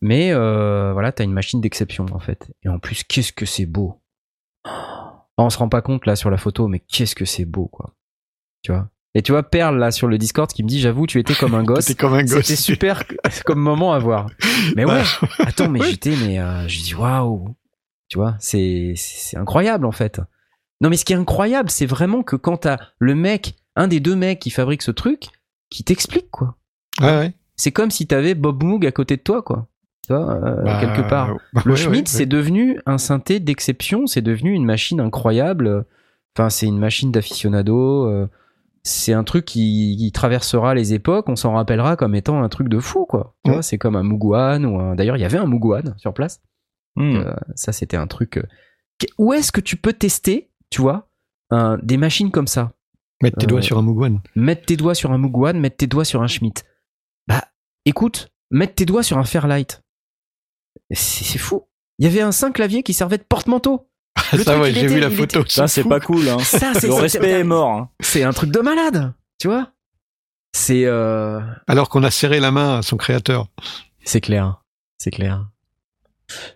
Mais euh, voilà, t'as une machine d'exception en fait. Et en plus, qu'est-ce que c'est beau. Oh, on se rend pas compte là sur la photo, mais qu'est-ce que c'est beau, quoi. Tu vois? Et tu vois Perle là sur le Discord qui me dit, j'avoue, tu étais comme un gosse. Comme un gosse. C'était super comme moment à voir. Mais ouais, attends, mais Oui. j'étais, mais euh, je dis waouh, tu vois, c'est c'est incroyable en fait. Non, mais ce qui est incroyable, c'est vraiment que quand t'as le mec, un des deux mecs qui fabrique ce truc, qui t'explique quoi. Ouais, ouais. C'est comme si t'avais Bob Moog à côté de toi quoi. Tu vois, euh, Bah, quelque part. bah, Le ouais, Schmidt, ouais, c'est devenu un synthé d'exception, c'est devenu une machine incroyable. Enfin, c'est une machine d'aficionado. euh, C'est un truc qui, qui traversera les époques. On s'en rappellera comme étant un truc de fou, quoi. Tu vois, c'est comme un Muguan ou un. D'ailleurs, il y avait un Muguan sur place. Hmm. Euh, ça, c'était un truc. Où est-ce que tu peux tester, tu vois, un- des machines comme ça? Mettre tes Euh, doigts sur un Mugwan. Mettre tes doigts sur un Muguan, mettre tes doigts sur un Schmidt. Bah, écoute, mettre tes doigts sur un Fairlight. C'est c'est fou. Il y avait un saint clavier qui servait de porte-manteau. Le ça, ouais, j'ai vu la photo. Ça, c'est pas cool. Hein. Ça, c'est Le respect est mort. hein. C'est un truc de malade, tu vois. C'est euh, Alors qu'on a serré la main à son créateur. c'est clair, c'est clair.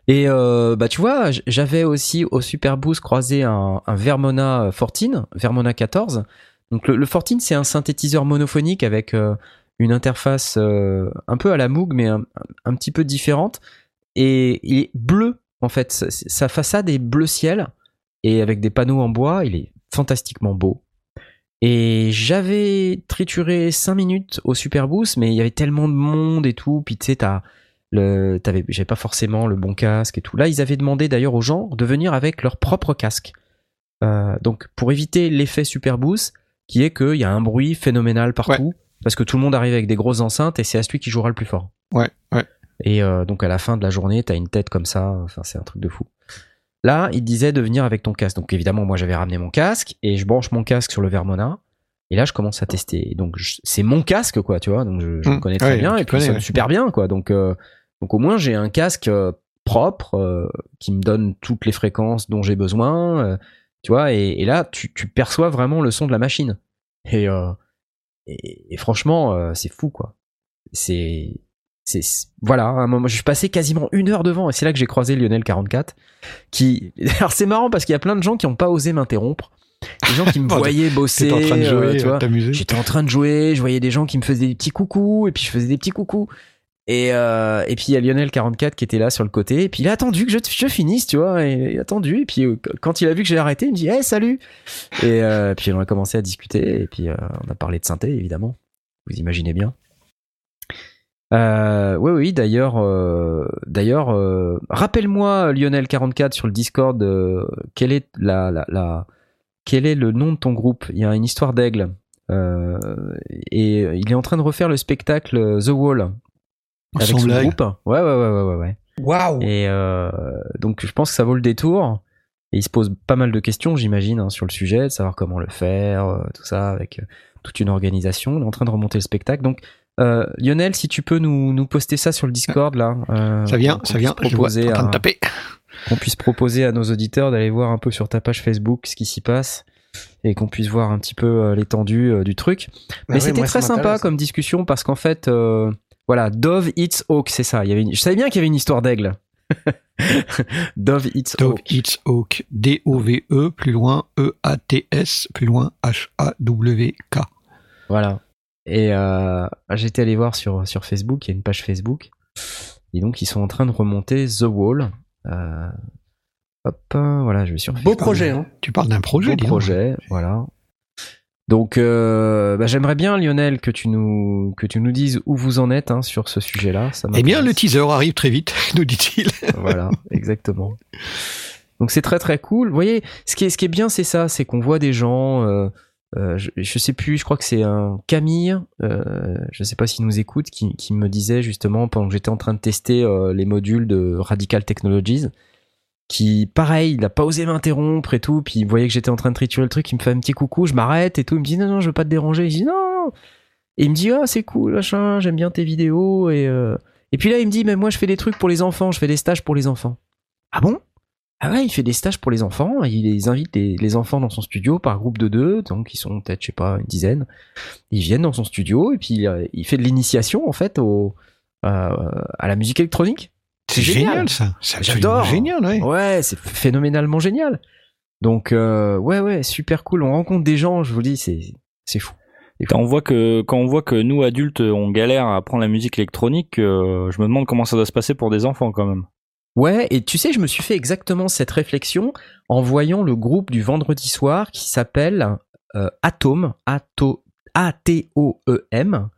Et euh, bah tu vois, j'avais aussi au Super Boost croisé un, un Vermona 14, Vermona 14. Donc le, le 14 c'est un synthétiseur monophonique avec euh, une interface euh, un peu à la Moog mais un, un petit peu différente et il est bleu en fait. Sa, sa façade est bleu ciel et avec des panneaux en bois, il est fantastiquement beau. Et j'avais trituré 5 minutes au Super Boost, mais il y avait tellement de monde et tout. Puis tu sais, t'as le, t'avais, j'avais pas forcément le bon casque et tout. Là, ils avaient demandé d'ailleurs aux gens de venir avec leur propre casque. Euh, donc, pour éviter l'effet Super Boost, qui est qu'il y a un bruit phénoménal partout, parce que tout le monde arrive avec des grosses enceintes et c'est à celui qui jouera le plus fort. Ouais, ouais. Et euh, donc à la fin de la journée, t'as une tête comme ça. Enfin, c'est un truc de fou. Là, il disait de venir avec ton casque. Donc évidemment, moi j'avais ramené mon casque et je branche mon casque sur le Vermona. Et là, je commence à tester. Et donc c'est mon casque, quoi, tu vois. Donc je, je le Mmh, connais très ouais, bien et puis connais, ouais. super bien, quoi. Donc euh, donc au moins j'ai un casque euh, propre euh, qui me donne toutes les fréquences dont j'ai besoin. tu vois. Et, et là, tu, tu perçois vraiment le son de la machine. Et et, et franchement, c'est fou, quoi. C'est c'est voilà à un moment je suis passé quasiment une heure devant et c'est là que j'ai croisé Lionel 44 qui alors c'est marrant parce qu'il y a plein de gens qui n'ont pas osé m'interrompre. Des gens qui me Bon, voyaient bosser en train de euh, jouer, euh, j'étais en train de jouer je voyais des gens qui me faisaient des petits coucous et puis je faisais des petits coucous. Et euh, et puis il y a Lionel 44 qui était là sur le côté et puis il a attendu que je, je finisse tu vois et il a attendu et puis quand il a vu que j'ai arrêté il me dit hey salut. Et euh, puis on a commencé à discuter et puis on a parlé de synthé évidemment. Vous imaginez bien euh, oui, oui. D'ailleurs, euh, d'ailleurs, euh, rappelle-moi Lionel 44 sur le Discord. euh, quel est la, la, la- quel est le nom de ton groupe? Il y a une histoire d'aigle. Euh, et il est en train de refaire le spectacle euh, The Wall avec Sans son blague. groupe. Ouais, ouais, ouais, ouais, ouais. Waouh Et euh, donc, je pense que ça vaut le détour. Et il se pose pas mal de questions, j'imagine, hein, sur le sujet, de savoir comment le faire, tout ça, avec toute une organisation. Il est en train de remonter le spectacle. Donc, euh, Lionel, si tu peux nous, nous poster ça sur le Discord, là. euh, Ça vient, ça vient. Je vois, proposer en train à- de taper. qu'on puisse proposer à nos auditeurs d'aller voir un peu sur ta page Facebook ce qui s'y passe et qu'on puisse voir un petit peu euh, l'étendue du truc. Bah Mais c'était très sympa comme discussion parce qu'en fait, euh, voilà, Dove Eats Hawk, c'est ça. Il y avait une... Je savais bien qu'il y avait une histoire d'aigle. Dove Eats Dove Hawk. Eats Oak. D-O-V-E, plus loin, E-A-T-S, plus loin, H-A-W-K. Voilà. Et euh, j'étais allé voir sur, sur Facebook, il y a une page Facebook. Et donc, ils sont en train de remonter The Wall. Euh, hop, euh, voilà, je vais sur Beau projet, hein. Tu parles d'un projet, Beau dis donc. projet, voilà. Donc, euh, bah, j'aimerais bien, Lionel, que tu nous que tu nous dises où vous en êtes hein, sur ce sujet-là. Eh bien, le teaser arrive très vite, nous dit-il. voilà, exactement. Donc c'est très très cool. Vous voyez, ce qui est ce qui est bien, c'est ça, c'est qu'on voit des gens. Euh, je, sais plus, je crois que c'est un Camille, euh, je sais pas s'il nous écoute, qui, me disait justement pendant que j'étais en train de tester euh, les modules de Radical Technologies, qui pareil, il a pas osé m'interrompre et tout, puis il voyait que j'étais en train de triturer le truc, il me fait un petit coucou, je m'arrête et tout, il me dit non non, je veux pas te déranger, je dis non. Et il me dit ah c'est cool, machin, j'aime bien tes vidéos et euh, Et puis là, il me dit, mais moi, je fais des trucs pour les enfants, je fais des stages pour les enfants. Ah bon? Ah ouais, il fait des stages pour les enfants, il les invite les, les enfants dans son studio par groupe de deux, donc ils sont peut-être, je sais pas, une dizaine. Ils viennent dans son studio et puis euh, il fait de l'initiation, en fait, au, euh, à la musique électronique. C'est génial. ça. C'est absolument J'adore. génial, ouais. Ouais, c'est phénoménalement génial. Donc, euh, ouais, ouais, super cool. On rencontre des gens, je vous dis, c'est, c'est fou. Quand on voit que quand on voit que nous adultes on galère à apprendre la musique électronique, euh, je me demande comment ça doit se passer pour des enfants quand même. Ouais, et tu sais, je me suis fait exactement cette réflexion en voyant le groupe du vendredi soir qui s'appelle euh, Atom, Ato- A-T-O-E-M.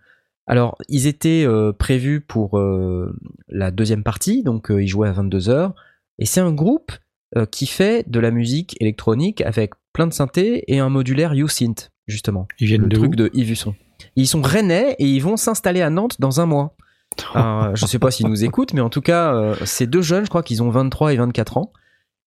Alors, ils étaient euh, prévus pour euh, la deuxième partie, donc euh, ils jouaient à 22h. Et c'est un groupe qui fait de la musique électronique avec plein de synthés et un modulaire U-Synth, justement. Ils viennent le de truc où? de Yves Husson. Ils sont rennais et ils vont s'installer à Nantes dans un mois. Alors, je sais pas s'ils nous écoutent, mais en tout cas, euh, ces deux jeunes, je crois qu'ils ont 23 et 24 ans.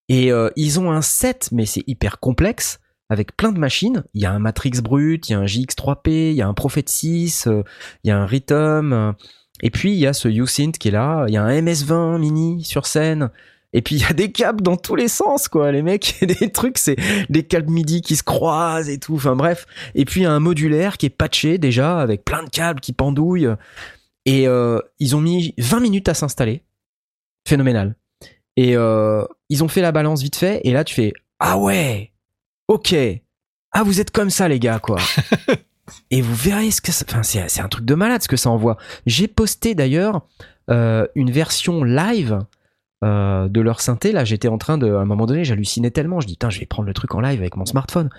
Et euh, ils ont un set, mais c'est hyper complexe, avec plein de machines. Il y a un Matrix Brut, il y a un JX3P, il y a un Prophet 6, euh, il y a un Rhythm. et puis, il y a ce U-Synth qui est là. Il y a un MS-20 mini sur scène. Et puis, il y a des câbles dans tous les sens, quoi. Les mecs, des trucs, c'est des câbles MIDI qui se croisent et tout. Enfin, bref. Et puis, il y a un modulaire qui est patché déjà, avec plein de câbles qui pendouillent. Et euh, ils ont mis 20 minutes à s'installer. Phénoménal. Et euh, ils ont fait la balance vite fait. Et là, tu fais Ah ouais Ok Ah, vous êtes comme ça, les gars, quoi. et vous verrez ce que ça. Enfin, c'est c'est un truc de malade ce que ça envoie. J'ai posté d'ailleurs euh, une version live euh, de leur synthé. Là, j'étais en train de. À un moment donné, j'hallucinais tellement. Je dis Putain, je vais prendre le truc en live avec mon smartphone.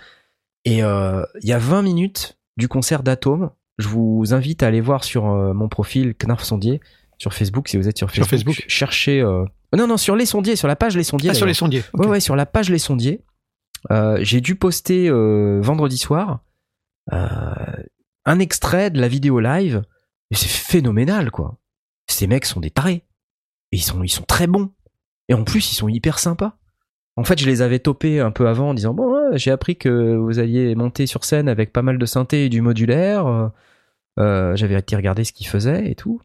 Et euh, il y a 20 minutes du concert d'Atome. Je vous invite à aller voir sur euh, mon profil Knarf Sondier sur Facebook si vous êtes sur Sur Facebook. Facebook. Cherchez. euh, Non, non, sur les sondiers, sur la page les sondiers. Ah, sur les sondiers. ok. Ouais, ouais, sur la page Les Sondiers. Euh, j'ai dû poster vendredi soir un extrait de la vidéo live. Et c'est phénoménal, quoi. Ces mecs sont des tarés. Et ils sont, ils sont très bons. Et en plus, ils sont hyper sympas. En fait, je les avais topés un peu avant en disant Bon, j'ai appris que vous alliez monter sur scène avec pas mal de synthé et du modulaire. Euh, J'avais été regarder ce qu'ils faisaient et tout.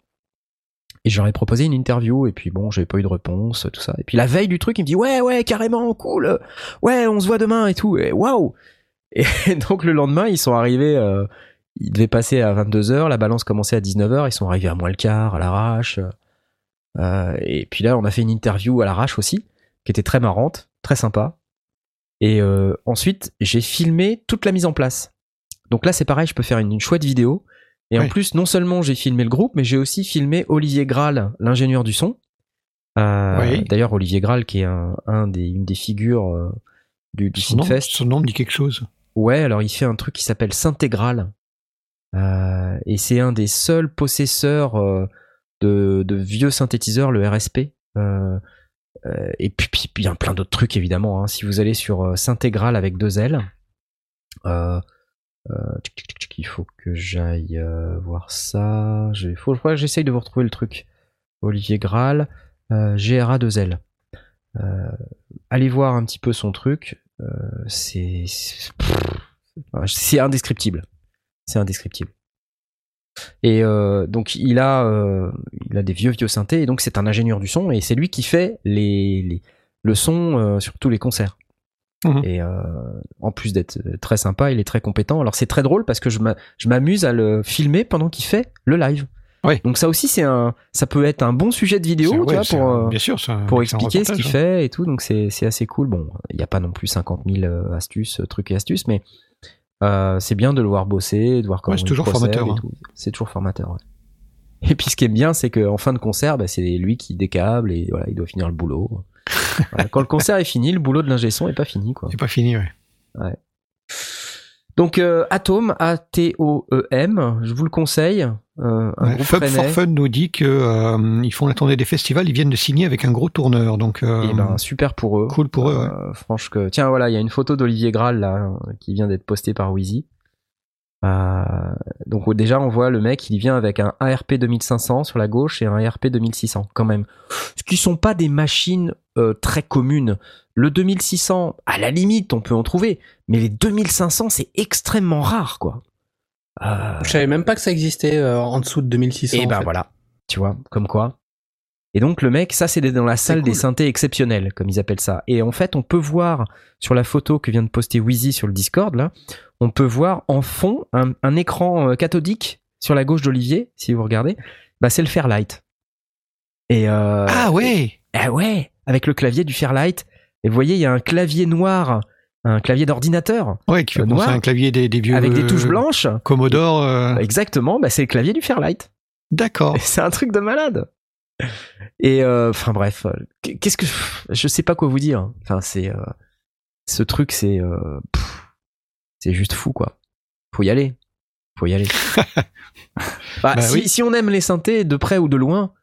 Et je ai proposé une interview, et puis bon, j'avais pas eu de réponse, tout ça. Et puis la veille du truc, il me dit Ouais, ouais, carrément, cool, ouais, on se voit demain et tout, et waouh Et donc le lendemain, ils sont arrivés, euh, ils devaient passer à 22h, la balance commençait à 19h, ils sont arrivés à moins le quart, à l'arrache. Euh, et puis là, on a fait une interview à l'arrache aussi, qui était très marrante, très sympa. Et euh, ensuite, j'ai filmé toute la mise en place. Donc là, c'est pareil, je peux faire une, une chouette vidéo. Et en plus, non seulement j'ai filmé le groupe, mais j'ai aussi filmé Olivier Graal, l'ingénieur du son. Euh, Oui. D'ailleurs, Olivier Graal, qui est un, un des, une des figures euh, du, du Son nom, son nom me dit quelque chose. Ouais, alors il fait un truc qui s'appelle Syntégral. Euh, et c'est un des seuls possesseurs de, de vieux synthétiseurs, le RSP. Euh, et puis, il y a plein d'autres trucs évidemment. hein. Si vous allez sur euh, Syntégral avec deux L, euh, il faut que j'aille voir ça. Il faut, que j'essaye de vous retrouver le truc. Olivier Graal, euh, GRA2L. Euh, allez voir un petit peu son truc. C'est indescriptible. C'est indescriptible. Et euh, donc il a euh, il a des vieux vieux synthés et donc c'est un ingénieur du son et c'est lui qui fait les, les le son euh, sur tous les concerts. Mhm. Et en plus d'être très sympa, il est très compétent. Alors c'est très drôle parce que je m'a- je m'amuse à le filmer pendant qu'il fait le live. Oui. Donc ça aussi c'est un ça peut être un bon sujet de vidéo tu ouais, vois, pour un- bien sûr, pour expliquer ce qu'il hein. fait et tout. Donc c'est assez cool. Bon, il n'y a pas non plus 50 000 euh, astuces, trucs et astuces, mais euh, c'est bien de le voir bosser, de voir comment Ouais, c'est il toujours formateur, et hein. C'est toujours formateur. ouais. Et puis ce qui est bien, c'est qu'en fin de concert, bah, c'est lui qui décable et voilà, il doit finir le boulot. Voilà, Quand le concert est fini, le boulot de l'ingé son est pas fini quoi. C'est pas fini, ouais. Donc euh, Atom, A-T-O-E-M, je vous le conseille. Euh, un Ouais, groupe Fub for. Fun nous dit que euh, ils font la tournée des festivals, ils viennent de signer avec un gros tourneur, donc euh, Et ben super pour eux. cool pour eux. ouais. Euh, franche que tiens voilà il y a une photo d'Olivier Graal là qui vient d'être postée par Wheezy donc déjà on voit le mec il vient avec un ARP 2500 sur la gauche et un ARP 2600 quand même ce qui sont pas des machines très communes le 2600 à la limite on peut en trouver mais les 2500 c'est extrêmement rare quoi euh, Je savais même pas que ça existait euh, en dessous de 2600. et en ben fait. voilà Tu vois, comme quoi. Et donc le mec, ça c'est dans la salle cool. des synthés exceptionnels, comme ils appellent ça. Et en fait, on peut voir sur la photo que vient de poster Wheezy sur le Discord, là, on peut voir en fond un, un écran euh, cathodique sur la gauche d'Olivier, si vous regardez. Bah, c'est le Fairlight. Et euh, Ah ouais ah ouais, avec le clavier du Fairlight. Et vous voyez, il y a un clavier noir, un clavier d'ordinateur, Ouais, qui fait Euh, penser noir, à un clavier des, des vieux. avec des euh, touches blanches. Commodore. euh, Exactement, bah, c'est le clavier du Fairlight. D'accord. C'est un truc de malade. Et euh, enfin bref, euh, qu'est-ce que je sais pas quoi vous dire. Enfin c'est euh, ce truc c'est euh, c'est juste fou quoi. Faut y aller. Faut y aller. Bah, Bah si, oui. si on aime les synthés de près ou de loin,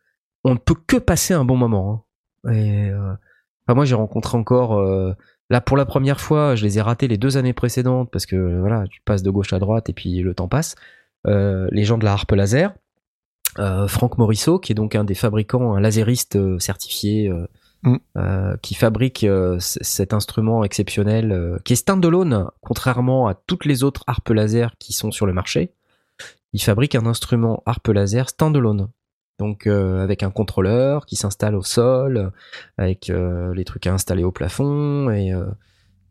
on ne peut que passer un bon moment. hein. Et euh, enfin, moi j'ai rencontré encore euh, là pour la première fois, je les ai ratés les deux années précédentes parce que voilà, tu passes de gauche à droite et puis le temps passe. Euh, les gens de la harpe laser, euh, Franck Morisseau, qui est donc un des fabricants, un lasériste euh, certifié, Mm. qui fabrique cet instrument exceptionnel, qui est standalone, contrairement à toutes les autres harpes laser qui sont sur le marché. Il fabrique un instrument harpe laser standalone. Donc euh, avec un contrôleur qui s'installe au sol, avec euh, les trucs à installer au plafond et euh,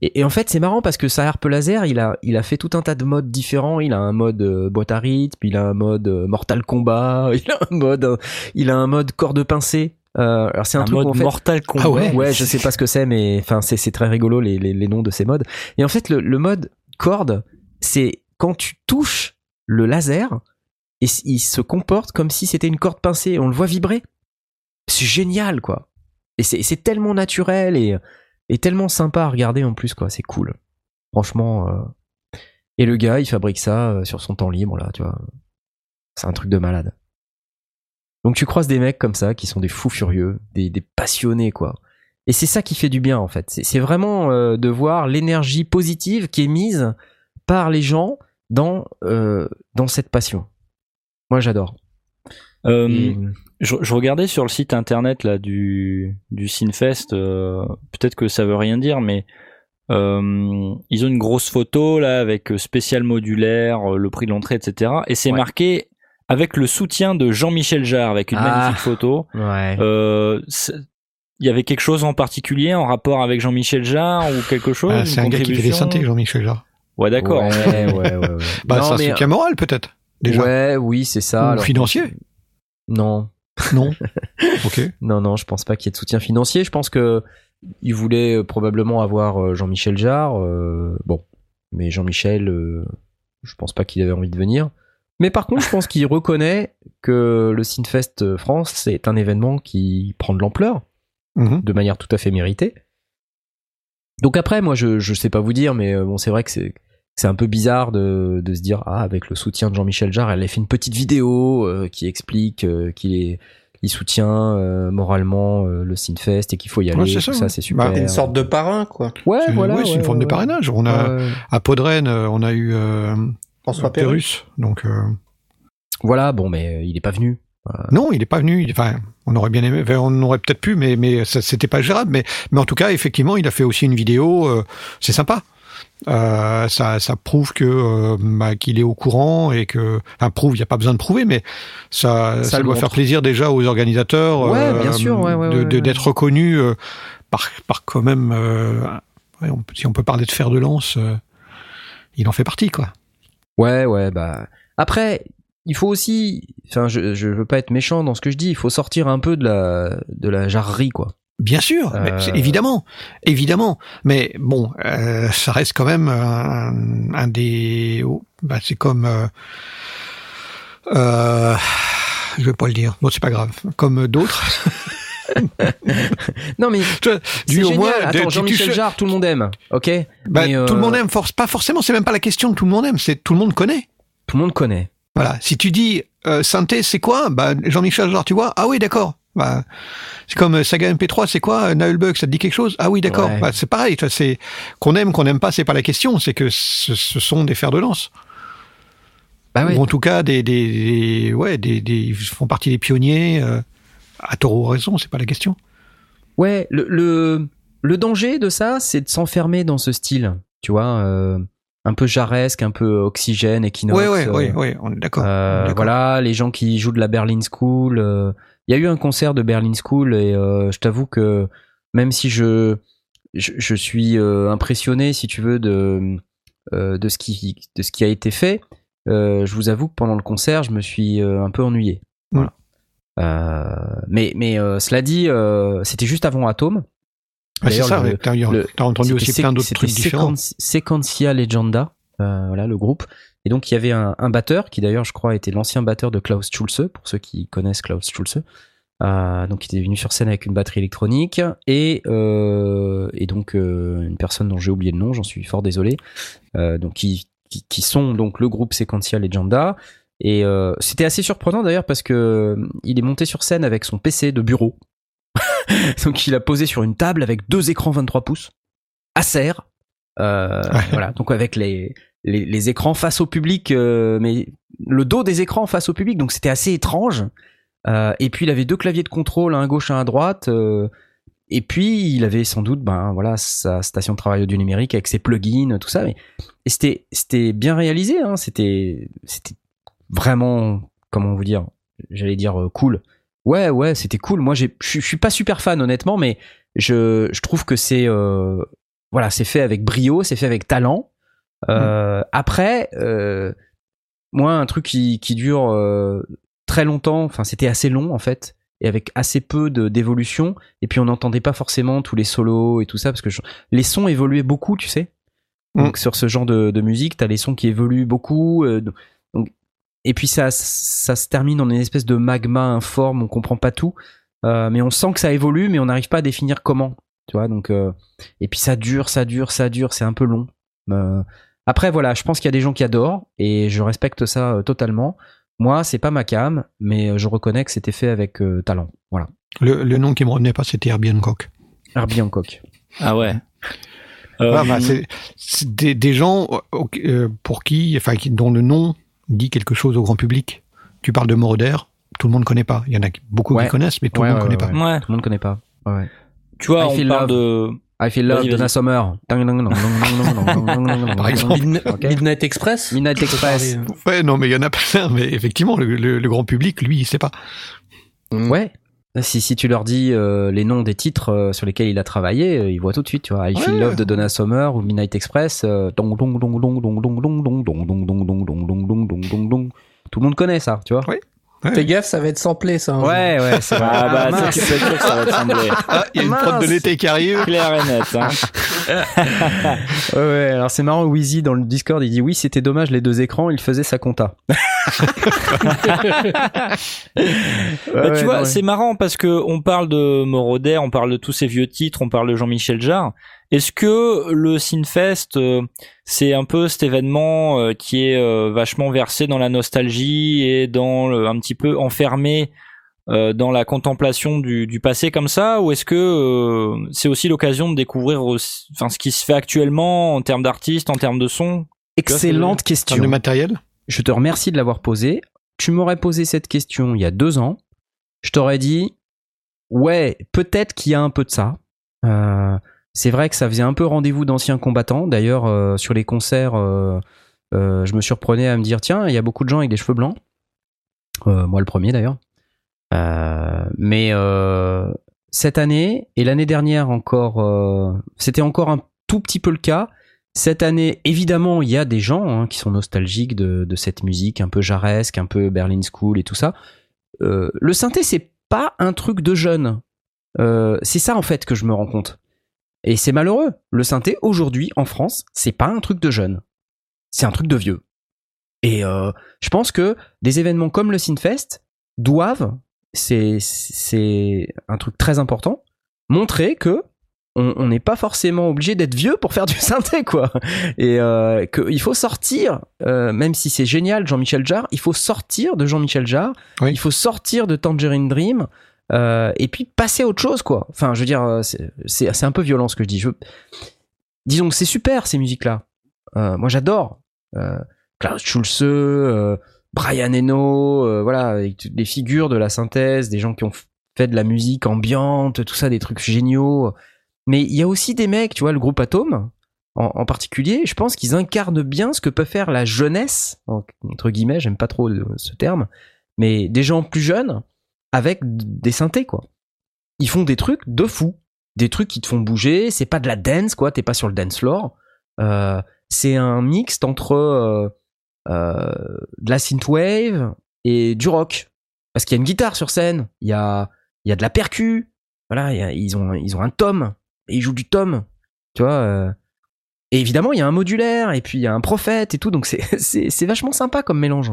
et, et en fait, c'est marrant parce que sa harpe laser, il a, il a fait tout un tas de modes différents. Il a un mode euh, boîte à rythme, il a un mode euh, Mortal Kombat, il a un mode, euh, il a un mode corde pincée. Euh, alors c'est un, Un truc où, mode en fait, Mortal Kombat. Ah ouais ouais, je sais pas ce que c'est, mais enfin c'est c'est très rigolo les, les, les noms de ces modes. Et en fait, le, le mode corde, c'est quand tu touches le laser et il se comporte comme si c'était une corde pincée. On le voit vibrer. C'est génial, quoi. Et c'est tellement naturel et tellement sympa à regarder en plus, quoi. C'est cool. Franchement. euh. Et le gars, il fabrique ça euh, sur son temps libre, là, tu vois. C'est un truc de malade. Donc tu croises des mecs comme ça qui sont des fous furieux, des, passionnés, quoi. Et c'est ça qui fait du bien, en fait. C'est vraiment euh, de voir l'énergie positive qui est mise par les gens dans cette passion. Moi, j'adore. Euh, je, je regardais sur le site internet là du du Sinfest. euh, Peut-être que ça veut rien dire, mais euh, ils ont une grosse photo là avec spécial modulaire, le prix de l'entrée, etc. Et c'est Ouais. marqué avec le soutien de Jean-Michel Jarre avec une Ah. magnifique photo. Ouais. Euh, il y avait quelque chose en particulier en rapport avec Jean-Michel Jarre ou quelque chose Ah, une c'est un gars qui fait des synthés, Jean-Michel Jarre. Ouais, d'accord. Ouais, ouais, ouais, ouais. Bah, c'est un mais- soutien moral, peut-être. Déjà. Ouais, oui, c'est ça. Ou Alors, financier? Non, Non? ok. non, non, je pense pas qu'il y ait de soutien financier. Je pense que il voulait euh, probablement avoir euh, Jean-Michel Jarre. euh, bon, mais Jean-Michel, euh, je pense pas qu'il avait envie de venir. Mais par contre, je pense qu'il reconnaît que le Synfest France, c'est un événement qui prend de l'ampleur, Mhm. de manière tout à fait méritée. Donc après, moi, je, je sais pas vous dire, mais bon, c'est vrai que c'est c'est un peu bizarre de, de se dire ah avec le soutien de Jean-Michel Jarre, elle a fait une petite vidéo euh, qui explique euh, qu'il est il soutient euh, moralement euh, le Synfest et qu'il faut y aller. Ouais, c'est ça, ça, ouais. c'est super. Bah, Une sorte de parrain, quoi. Ouais, C'est- voilà. ouais, c'est une ouais, forme ouais, de parrainage. On a, à Podren, on a eu euh, François Perrus. Pérus. Donc, euh, Voilà, bon, mais il est pas venu. non, il est pas venu. Enfin, on aurait bien aimé, enfin, on aurait peut-être pu, mais, mais c'était pas gérable. Mais, mais en tout cas, effectivement, il a fait aussi une vidéo. euh, c'est sympa. Euh, ça, ça prouve que euh, bah, qu'il est au courant et que, enfin, prouve, il n'y a pas besoin de prouver, mais ça, Ça doit faire plaisir déjà aux organisateurs, euh, Ouais, bien sûr, ouais, ouais, de- d'être reconnus par, par quand même, on- si on peut parler de fer de lance, il en fait partie, quoi. Ouais, ouais, bah. Après, il faut aussi. Enfin, je, je veux pas être méchant dans ce que je dis. Il faut sortir un peu de la, de la jarrerie, quoi. Bien sûr, mais Euh, c'est- évidemment, évidemment. Mais bon, euh, ça reste quand même un, un des. oh, bah, c'est comme. Euh, je vais pas le dire. Bon, c'est pas grave. Comme d'autres. Non, mais du au génial. moins, Attends, Jean-Michel Jarre, tout le monde aime. Ok. bah, Mais, Tout le monde aime. Force, pas forcément. C'est même pas la question. Tout le monde aime. C'est tout le monde connaît. Tout le monde connaît. Voilà. Si tu dis synthé, c'est quoi? Bah Jean-Michel Jarre, tu vois? Ah oui, d'accord. Bah, c'est comme euh, Saga MP3, c'est quoi Nailbug, ça te dit quelque chose? Ah oui, d'accord. Ouais. Bah, c'est pareil. C'est qu'on aime, qu'on n'aime pas, c'est pas la question. C'est que ce, ce sont des fers de lance. Bah. Ou en tout cas, des, des, des- ouais, des, des, ils font partie des pionniers. Euh, à ou raison, c'est pas la question. Ouais, le, le, le danger de ça, c'est de s'enfermer dans ce style. Tu vois, euh, un peu jaresque, un peu oxygène, Equinox. Ouais, ouais, euh, ouais, ouais, on est d'accord. euh, voilà, les gens qui jouent de la Berlin School. euh, Il y a eu un concert de Berlin School et euh, je t'avoue que même si je je, je suis euh, impressionné, si tu veux, de euh, de ce qui de ce qui a été fait, je vous avoue que pendant le concert, je me suis un peu ennuyé. Voilà. Euh, mais mais cela dit, c'était juste avant Atom. Ouais, c'est ça, t'as entendu aussi plein d'autres trucs différents. Sequenci- Sequencia Legenda, voilà le groupe. Et donc il y avait un, un batteur qui d'ailleurs je crois était l'ancien batteur de Klaus Schulze, pour ceux qui connaissent Klaus Schulze. Euh, donc il était venu sur scène avec une batterie électronique et, euh, et donc euh, une personne dont j'ai oublié le nom, j'en suis fort désolé. Euh, donc qui, qui, qui sont donc le groupe Sequencia Legenda. Et euh, c'était assez surprenant d'ailleurs parce que il est monté sur scène avec son PC de bureau. donc il a posé sur une table avec deux écrans 23 pouces, Acer. Euh. Voilà, donc avec les, les, écrans face au public, euh, mais le dos des écrans face au public, donc c'était assez étrange. Euh, et puis il avait deux claviers de contrôle, un à gauche, un à droite. euh, et puis il avait sans doute, ben voilà, sa station de travail audio numérique avec ses plugins, tout ça. Mais et c'était c'était bien réalisé. Hein, c'était c'était vraiment comment vous dire, j'allais dire cool. Ouais ouais, c'était cool. Moi je suis- pas super fan honnêtement, mais je je trouve que c'est voilà, c'est fait avec brio, c'est fait avec talent. Euh, Après, euh, moi, un truc qui, qui dure euh, très longtemps, enfin, c'était assez long en fait, et avec assez peu d'évolution. Et puis, on n'entendait pas forcément tous les solos et tout ça, parce que je- les sons évoluaient beaucoup, tu sais. Donc, sur ce genre de, de musique, t'as les sons qui évoluent beaucoup. donc, et puis, ça, ça se termine en une espèce de magma informe, on comprend pas tout. Mais on sent que ça évolue, mais on n'arrive pas à définir comment. Tu vois, donc, et puis ça dure, ça dure, ça dure, c'est un peu long. Euh, après, voilà, je pense qu'il y a des gens qui adorent et je respecte ça euh, totalement. Moi, c'est pas ma cam, mais euh, je reconnais que c'était fait avec euh, talent. Voilà. Le, le nom qui me revenait pas, c'était Herbie Hancock. Herbie Hancock. Ah ouais. Euh, Ah, bah, c'est c'est des, des gens pour qui, enfin, qui- dont le nom dit quelque chose au grand public. Tu parles de Moroder, tout le monde connaît pas. Il y en a beaucoup Ouais. qui connaissent, mais tout Ouais, le monde ouais, connaît pas. ouais. Tout le monde connaît pas. Tu vois, I on parle love. de. I Feel Love, Donna Summer. Par exemple, Midnight Express. Midnight Express. Ouais, non, mais il y en a plein. Mais effectivement, le, le, le, grand public, lui, il sait pas. Ouais. Si, si tu leur dis euh, les noms des titres euh, sur lesquels il a travaillé, euh, ils voient tout de suite, tu vois. I ouais. Feel Love de Donna Summer ou Midnight Express. Tout le monde connaît ça, tu vois. Oui. Ouais. Fais gaffe, ça va être samplé, ça. jour. Ouais, ouais, c'est vrai. Ah bah, mince. c'est c'est sûr que ça va te sembler. Ah, il y a une prod de l'été qui arrive. Clair et net. Hein. Ouais, ouais, alors c'est marrant, Wheezy dans le Discord, il dit oui, c'était dommage les deux écrans, il faisait sa compta. Bah, tu vois, c'est marrant parce que on parle de Moroder, on parle de tous ces vieux titres, on parle de Jean-Michel Jarre. Est-ce que le Sinfest, euh, c'est un peu cet événement euh, qui est euh, vachement versé dans la nostalgie et dans le- un petit peu enfermé euh, dans la contemplation du, du passé comme ça, ou est-ce que euh, c'est aussi l'occasion de découvrir aussi- enfin, ce qui se fait actuellement en termes d'artistes, en termes de son Excellente question. de matériel? Je te remercie de l'avoir posée. Tu m'aurais posé cette question il y a deux ans. Je t'aurais dit, ouais, peut-être qu'il y a un peu de ça. Euh, c'est vrai que ça faisait un peu rendez-vous d'anciens combattants. D'ailleurs, euh, sur les concerts, euh, euh, je me surprenais à me dire, tiens, il y a beaucoup de gens avec des cheveux blancs. Moi, le premier d'ailleurs. Mais cette année et l'année dernière encore, c'était encore un tout petit peu le cas. Cette année, évidemment, il y a des gens hein, qui sont nostalgiques de, cette musique un peu jaresque, un peu Berlin School et tout ça. Le synthé, c'est pas un truc de jeune. C'est ça en fait que je me rends compte. Et c'est malheureux. Le synthé aujourd'hui en France, c'est pas un truc de jeune. C'est un truc de vieux. Et euh, je pense que des événements comme le Synfest doivent, c'est un truc très important, montrer que on on n'est pas forcément obligé d'être vieux pour faire du synthé quoi et euh, qu'il faut sortir euh, même si c'est génial Jean-Michel Jarre il faut sortir de Jean-Michel Jarre Oui. il faut sortir de Tangerine Dream euh, et puis passer à autre chose quoi. Enfin je veux dire euh, c'est un peu violent ce que je dis. Je disons que c'est super ces musiques là moi j'adore euh, Klaus Schulze euh, Brian Eno euh, voilà avec les figures de la synthèse des gens qui ont fait de la musique ambiante tout ça des trucs géniaux. Mais il y a aussi des mecs, tu vois, le groupe Atom, en, particulier, je pense qu'ils incarnent bien ce que peut faire la jeunesse, en- entre guillemets, j'aime pas trop ce terme, mais des gens plus jeunes avec des synthés, quoi. Ils font des trucs de fou. Des trucs qui te font bouger, c'est pas de la dance, quoi, t'es pas sur le dance floor. Euh, c'est un mixte entre euh, euh, de la synthwave et du rock. Parce qu'il y a une guitare sur scène, il y a, y a de la percu, voilà, ils, ont, ils ont un tom, et ils jouent du tom, tu vois. et évidemment, il y a un modulaire, et puis il y a un prophète et tout, donc c'est vachement sympa comme mélange.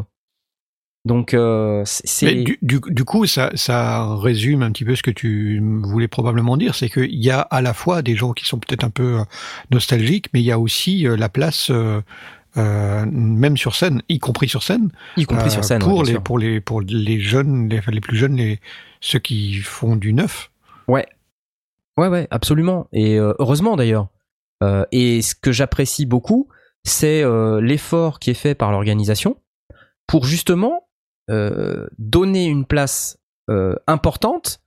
Donc, euh, c'est. du, du, du coup, ça, ça résume un petit peu ce que tu voulais probablement dire, c'est qu'il y a à la fois des gens qui sont peut-être un peu euh, nostalgiques, mais il y a aussi euh, la place, euh, euh, même sur scène, y compris sur scène, y compris sur scène. pour ouais, les pour les pour les jeunes, les, les plus jeunes, les ceux qui font du neuf. Ouais. Ouais, ouais, absolument. Et heureusement d'ailleurs. Et ce que j'apprécie beaucoup, c'est l'effort qui est fait par l'organisation pour justement donner une place euh, importante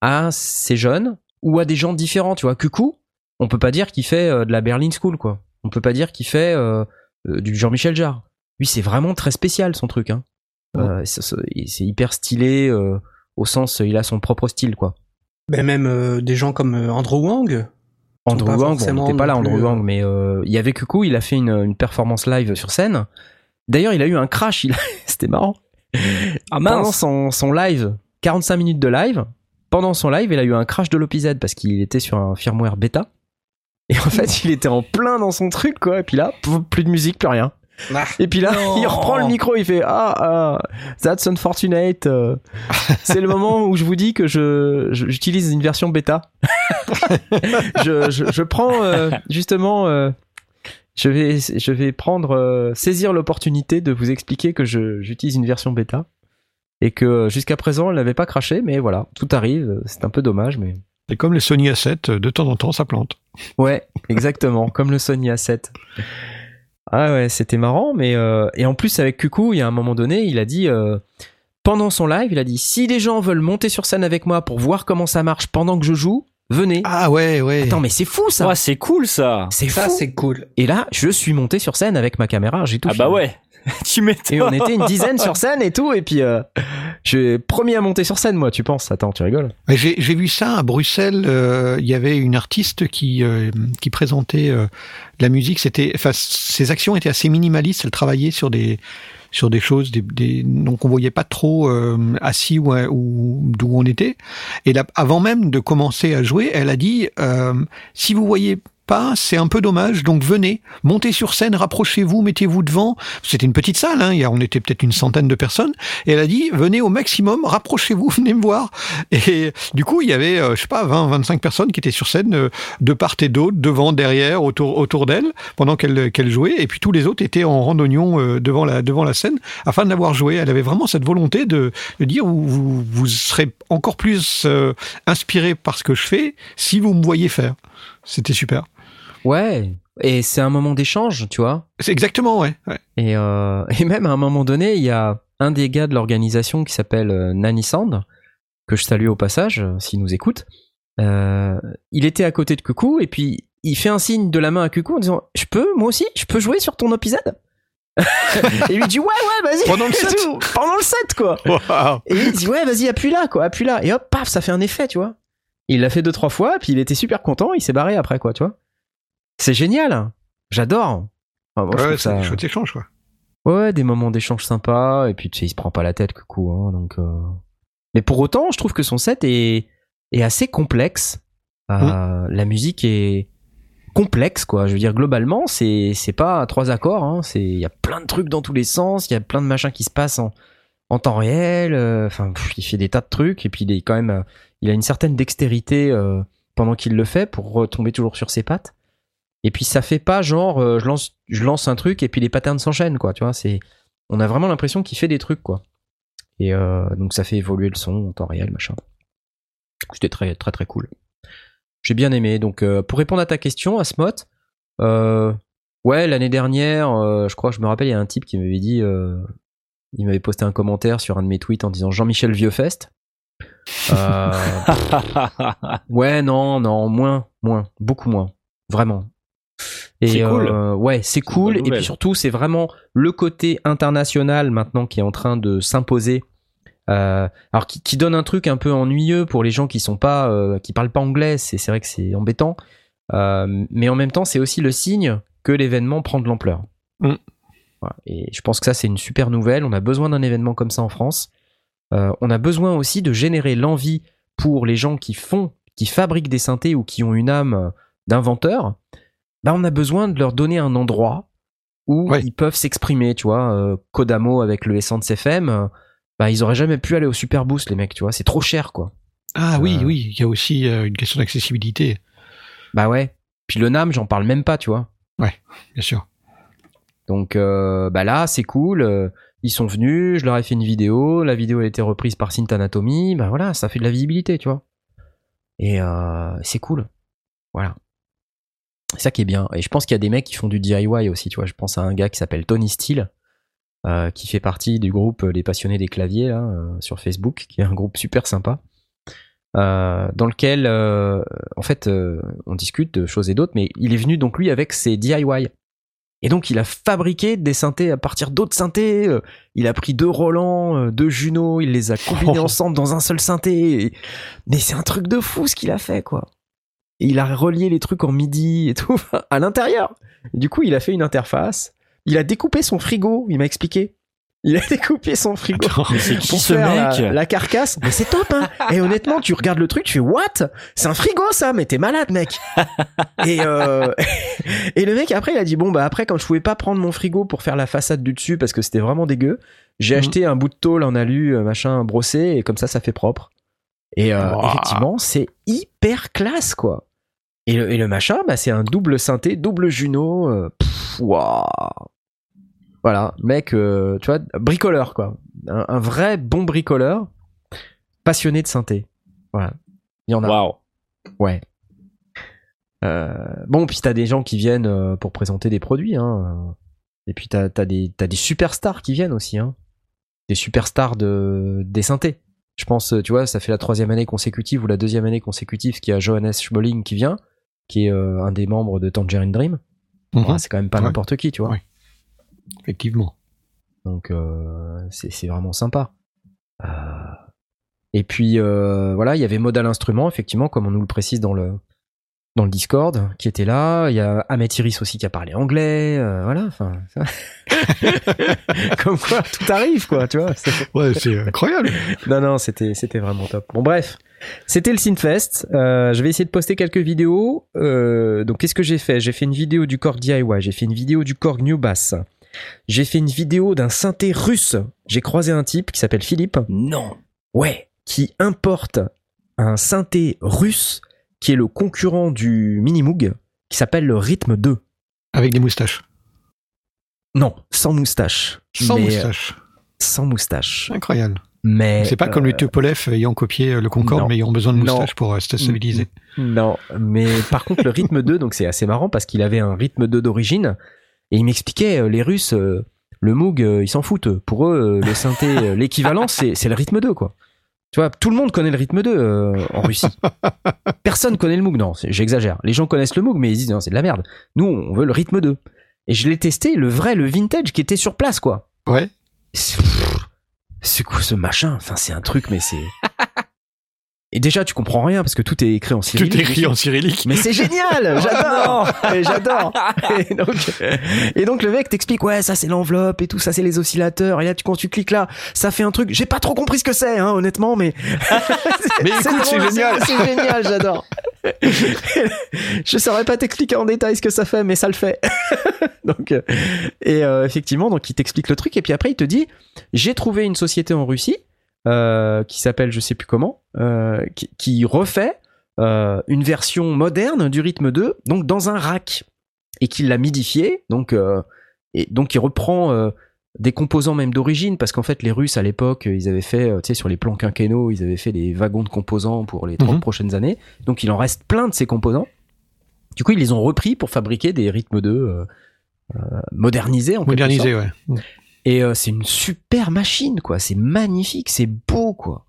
à ces jeunes ou à des gens différents. Tu vois, Cucou, on peut pas dire qu'il fait euh, de la Berlin School, quoi. On peut pas dire qu'il fait euh, euh, du Jean-Michel Jarre. Lui, c'est vraiment très spécial son truc. Hein. Euh, c'est hyper stylé euh, au sens, il a son propre style, quoi. Ben même euh, des gens comme euh, Andrew Wang. Andrew Wang, bon, on n'était pas là, Andrew Wang, euh, mais euh, il y avait Cuckoo, il a fait une, une performance live sur scène. D'ailleurs, il a eu un crash, il a- c'était marrant. Ah Pendant mince son, son live, 45 minutes de live, pendant son live, il a eu un crash de l'OPZ parce qu'il était sur un firmware bêta. Et en fait, il était en plein dans son truc, quoi. Et puis là, plus de musique, plus rien. Ah. Et puis là, Non. il reprend le micro, il fait Ah, ah that's unfortunate. euh, C'est le moment où je vous dis que je je- j'utilise une version bêta. je, je, je prends euh, justement, euh, je vais je vais prendre euh, saisir l'opportunité de vous expliquer que je j'utilise une version bêta et que euh, jusqu'à présent elle n'avait pas craché, mais voilà, tout arrive. C'est un peu dommage, mais Et comme les Sony A7, de temps en temps, ça plante. Ouais, exactement, comme le Sony A7. Ah ouais, c'était marrant, mais euh, et en plus avec Cuckoo, il y a un moment donné, il a dit euh, pendant son live, il a dit si les gens veulent monter sur scène avec moi pour voir comment ça marche pendant que je joue, venez. Ah ouais, ouais. Attends, mais c'est fou ça. Ouais, c'est cool ça c'est Ça, fou. c'est cool. Et là, je suis monté sur scène avec ma caméra, j'ai tout Ah bah ouais Tu m'étonnes Et on était une dizaine sur scène et tout, et puis euh, je premier à monter sur scène, moi, tu penses Attends, tu rigoles J'ai j'ai vu ça à Bruxelles. euh, Il y avait une artiste qui euh, qui présentait euh, la musique. C'était, enfin, ses actions étaient assez minimalistes. Elle travaillait sur des sur des choses, des, des donc on voyait pas trop euh, assis ou, ou d'où on était. Et là, avant même de commencer à jouer, elle a dit euh, si vous voyez pas, c'est un peu dommage. Donc venez, montez sur scène, rapprochez-vous, mettez-vous devant. C'était une petite salle, hein, on était peut-être une centaine de personnes. Et elle a dit venez au maximum, rapprochez-vous, venez me voir. Et du coup, il y avait, euh, je sais pas, 20, 25 personnes qui étaient sur scène euh, de part et d'autre, devant, derrière, autour, autour d'elle, pendant qu'elle qu'elle jouait. Et puis tous les autres étaient en randonnion euh, devant la devant la scène afin de l'avoir joué. Elle avait vraiment cette volonté de, de dire vous, vous serez encore plus euh, inspiré par ce que je fais si vous me voyez faire. C'était super. Ouais. Et c'est un moment d'échange, tu vois. C'est exactement, ouais. ouais. Et, euh, et même à un moment donné, il y a un des gars de l'organisation qui s'appelle euh, Nani Sand, que je salue au passage, euh, s'il nous écoute. Euh, il était à côté de Cuckoo et puis il fait un signe de la main à Cuckoo en disant Je peux, moi aussi, je peux jouer sur ton épisode? Et il lui dit Ouais, ouais, vas-y Pendant le Et set. Pendant le set, quoi. Et il dit Ouais, vas-y, appuie là, quoi, appuie là. Et hop, paf, ça fait un effet, tu vois. Il l'a fait deux, trois fois, puis il était super content, il s'est barré après, quoi, tu vois. C'est génial J'adore Enfin, moi, je Ouais, c'est ça- des chouettes échanges, quoi. Ouais, des moments d'échange sympas, et puis tu sais, il se prend pas la tête, coucou, hein, donc. euh. Mais pour autant, je trouve que son set est, est assez complexe. Euh, La musique est complexe, quoi. Je veux dire, globalement, c'est c'est pas trois accords. Hein, c'est il y a plein de trucs dans tous les sens. Il y a plein de machins qui se passent en en temps réel. euh, Enfin, il fait des tas de trucs, et puis il est quand même, il a une certaine dextérité pendant qu'il le fait pour retomber toujours sur ses pattes. Et puis ça fait pas genre euh, je lance je lance un truc et puis les patterns s'enchaînent quoi, tu vois, c'est on a vraiment l'impression qu'il fait des trucs quoi. Et euh, donc ça fait évoluer le son en temps réel, machin. C'était très très très cool. J'ai bien aimé. Donc euh, pour répondre à ta question, Asmot, ouais l'année dernière, je crois, je me rappelle, il y a un type qui m'avait dit, il m'avait posté un commentaire sur un de mes tweets en disant Jean-Michel Vieuxfest. Euh, ouais non non moins moins beaucoup moins vraiment. Et C'est cool. euh, ouais, c'est cool. Et puis surtout, c'est vraiment le côté international maintenant qui est en train de s'imposer. Euh, alors qui, qui donne un truc un peu ennuyeux pour les gens qui sont pas, euh, qui parlent pas anglais. C'est vrai que c'est embêtant. Mais en même temps, c'est aussi le signe que l'événement prend de l'ampleur. Mm. Voilà. Et je pense que ça, c'est une super nouvelle. On a besoin d'un événement comme ça en France. On a besoin aussi de générer l'envie pour les gens qui font, qui fabriquent des synthés ou qui ont une âme d'inventeur. Bah, on a besoin de leur donner un endroit où Ouais. ils peuvent s'exprimer, tu vois. Euh, Kodamo avec le Essence FM, euh, bah, ils auraient jamais pu aller au Super Boost, les mecs, tu vois. C'est trop cher, quoi. Ah oui, Euh. oui, il y a aussi euh, une question d'accessibilité, Bah ouais. Puis le NAM, j'en parle même pas, tu vois. bien sûr. Donc euh, bah là, c'est cool. euh, Ils sont venus, je leur ai fait une vidéo. La vidéo a été reprise par Synth Anatomy. Bah voilà, ça fait de la visibilité, tu vois. Et euh, c'est cool. Voilà. C'est ça qui est bien. Et je pense qu'il y a des mecs qui font du DIY aussi, tu vois. Je pense à un gars qui s'appelle Tony Steele, euh, qui fait partie du groupe Les Passionnés des Claviers, là, euh, sur Facebook, qui est un groupe super sympa. euh, dans lequel, euh, en fait, euh, on discute de choses et d'autres, mais il est venu donc lui avec ses DIY. Et donc il a fabriqué des synthés à partir d'autres synthés. euh, Il a pris deux Roland, euh, deux Juno, il les a combinés Oh. ensemble dans un seul synthé. Mais c'est un truc de fou ce qu'il a fait, quoi. Et il a relié les trucs en midi et tout à l'intérieur. Du coup, il a fait une interface. Il a découpé son frigo, il m'a expliqué. Il a découpé son frigo Attends. Mais c'est qui pour ce faire mec? la, la carcasse. Mais c'est top, hein. Et honnêtement, tu regardes le truc, tu fais what? C'est un frigo, ça Mais t'es malade, mec. et euh, et le mec après, il a dit bon bah après, quand je pouvais pas prendre mon frigo pour faire la façade du dessus parce que c'était vraiment dégueu, j'ai Mhm. acheté un bout de tôle en alu, euh, machin brossé, et comme ça, ça fait propre. Et euh, effectivement, c'est hyper classe, quoi. Et le, et le machin, bah, c'est un double synthé, double Juno. euh, pff. Voilà, mec, euh, tu vois, bricoleur, quoi. Un, un vrai bon bricoleur, passionné de synthé. Voilà. Il y en a. Waouh. Ouais. Euh, bon, puis t'as des gens qui viennent pour présenter des produits, hein. Et puis t'as as des superstars qui viennent aussi, hein. Des superstars de, des synthés. Je pense, euh, tu vois, ça fait la troisième année consécutive ou la deuxième année consécutive qu'il y a Johannes Schmoling qui vient, qui est euh, un des membres de Tangerine Dream. Mhm, Ouais, c'est quand même pas Ouais. n'importe qui, tu vois. Ouais. Effectivement. Donc euh, c'est vraiment sympa. Euh, Et puis euh, voilà, il y avait Modal Instrument, effectivement, comme on nous le précise dans le dans le Discord, qui était là. Il y a Ahmet Iris aussi qui a parlé anglais. euh, voilà, enfin, ça- comme quoi tout arrive, quoi, tu vois. c'est- Ouais, c'est incroyable. Non, non, c'était c'était vraiment top. Bon, bref, c'était le Synfest. Euh, je vais essayer de poster quelques vidéos. Euh, donc, qu'est-ce que j'ai fait? J'ai fait une vidéo du Korg DIY. J'ai fait une vidéo du Korg New Bass. J'ai fait une vidéo d'un synthé russe. J'ai croisé un type qui s'appelle Philippe. Non. Ouais, qui importe un synthé russe qui est le concurrent du Minimoog, qui s'appelle le Rhythm 2. Avec des moustaches. Non, sans moustache. Sans Mais, euh, moustache. Sans moustache. Incroyable. Mais C'est pas comme euh, les Tupolev ayant copié euh, le Concorde, non. mais ayant besoin de Non. moustaches pour euh, se stabiliser. Non, mais par contre le rythme 2, donc c'est assez marrant parce qu'il avait un rythme 2 d'origine et il m'expliquait euh, les Russes, euh, le Moog, euh, ils s'en foutent. Pour eux, euh, le synthé, euh, l'équivalent, c'est c'est le rythme 2 quoi. Tu vois, tout le monde connaît le rythme 2 euh, en Russie. Personne connaît le Moog, non, j'exagère. Les gens connaissent le Moog, mais ils disent non, c'est de la merde. Nous, on veut le rythme 2. Et je l'ai testé, le vrai, le vintage qui était sur place quoi. Ouais. C'est quoi ce machin? Enfin, c'est un truc, mais c'est. Et déjà, tu comprends rien parce que tout est écrit en Tout cyrillique. est écrit en cyrillique. Mais c'est génial, j'adore, Et j'adore. Et donc, et donc le mec t'explique ouais ça c'est l'enveloppe et tout ça c'est les oscillateurs et là tu quand tu cliques là ça fait un truc. J'ai pas trop compris ce que c'est hein, honnêtement mais. Mais écoute, c'est génial. C'est génial, j'adore. Je saurais pas t'expliquer en détail ce que ça fait mais ça le fait. donc euh, et euh, effectivement donc il t'explique le truc et puis après il te dit j'ai trouvé une société en Russie euh, qui s'appelle je sais plus comment euh, qui, qui refait euh, une version moderne du rythme 2, donc dans un rack, et qu'il l'a midifié, donc, et donc il reprend des composants même d'origine, parce qu'en fait les Russes à l'époque, ils avaient fait, tu sais, sur les plans quinquennaux, ils avaient fait des wagons de composants pour les 30 Mhm. prochaines années, donc il en reste plein de ces composants. Du coup, ils les ont repris pour fabriquer des rythmes 2 euh, euh, modernisés en quelque sorte. Modernisé, ouais. Et euh, c'est une super machine, quoi. C'est magnifique, c'est beau, quoi.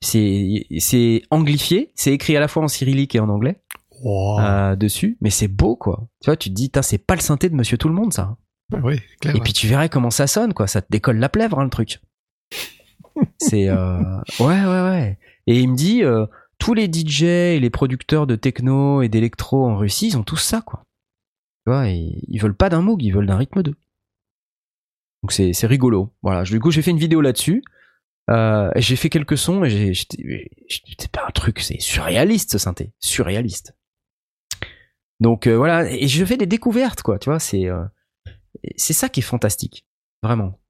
C'est c'est anglifié, c'est écrit à la fois en cyrillique et en anglais. Wow. euh, dessus, mais c'est beau quoi. Tu vois, tu te dis, c'est pas le synthé de Monsieur Tout le Monde ça. oui, c'est clair. Et ouais. puis tu verrais comment ça sonne quoi, ça te décolle la plèvre hein, le truc. c'est euh... ouais ouais ouais. Et il me dit, tous les DJ et les producteurs de techno et d'électro en Russie, ils ont tous ça quoi. Tu vois, et ils veulent pas d'un Moog, ils veulent d'un rythme 2. Donc c'est c'est rigolo. Voilà, du coup j'ai fait une vidéo là-dessus. Euh, et j'ai fait quelques sons et j'ai j'étais- j'étais- c'est pas un truc, c'est surréaliste ce synthé, surréaliste. Donc euh, voilà, et je fais des découvertes quoi, tu vois, c'est euh, c'est ça qui est fantastique, vraiment.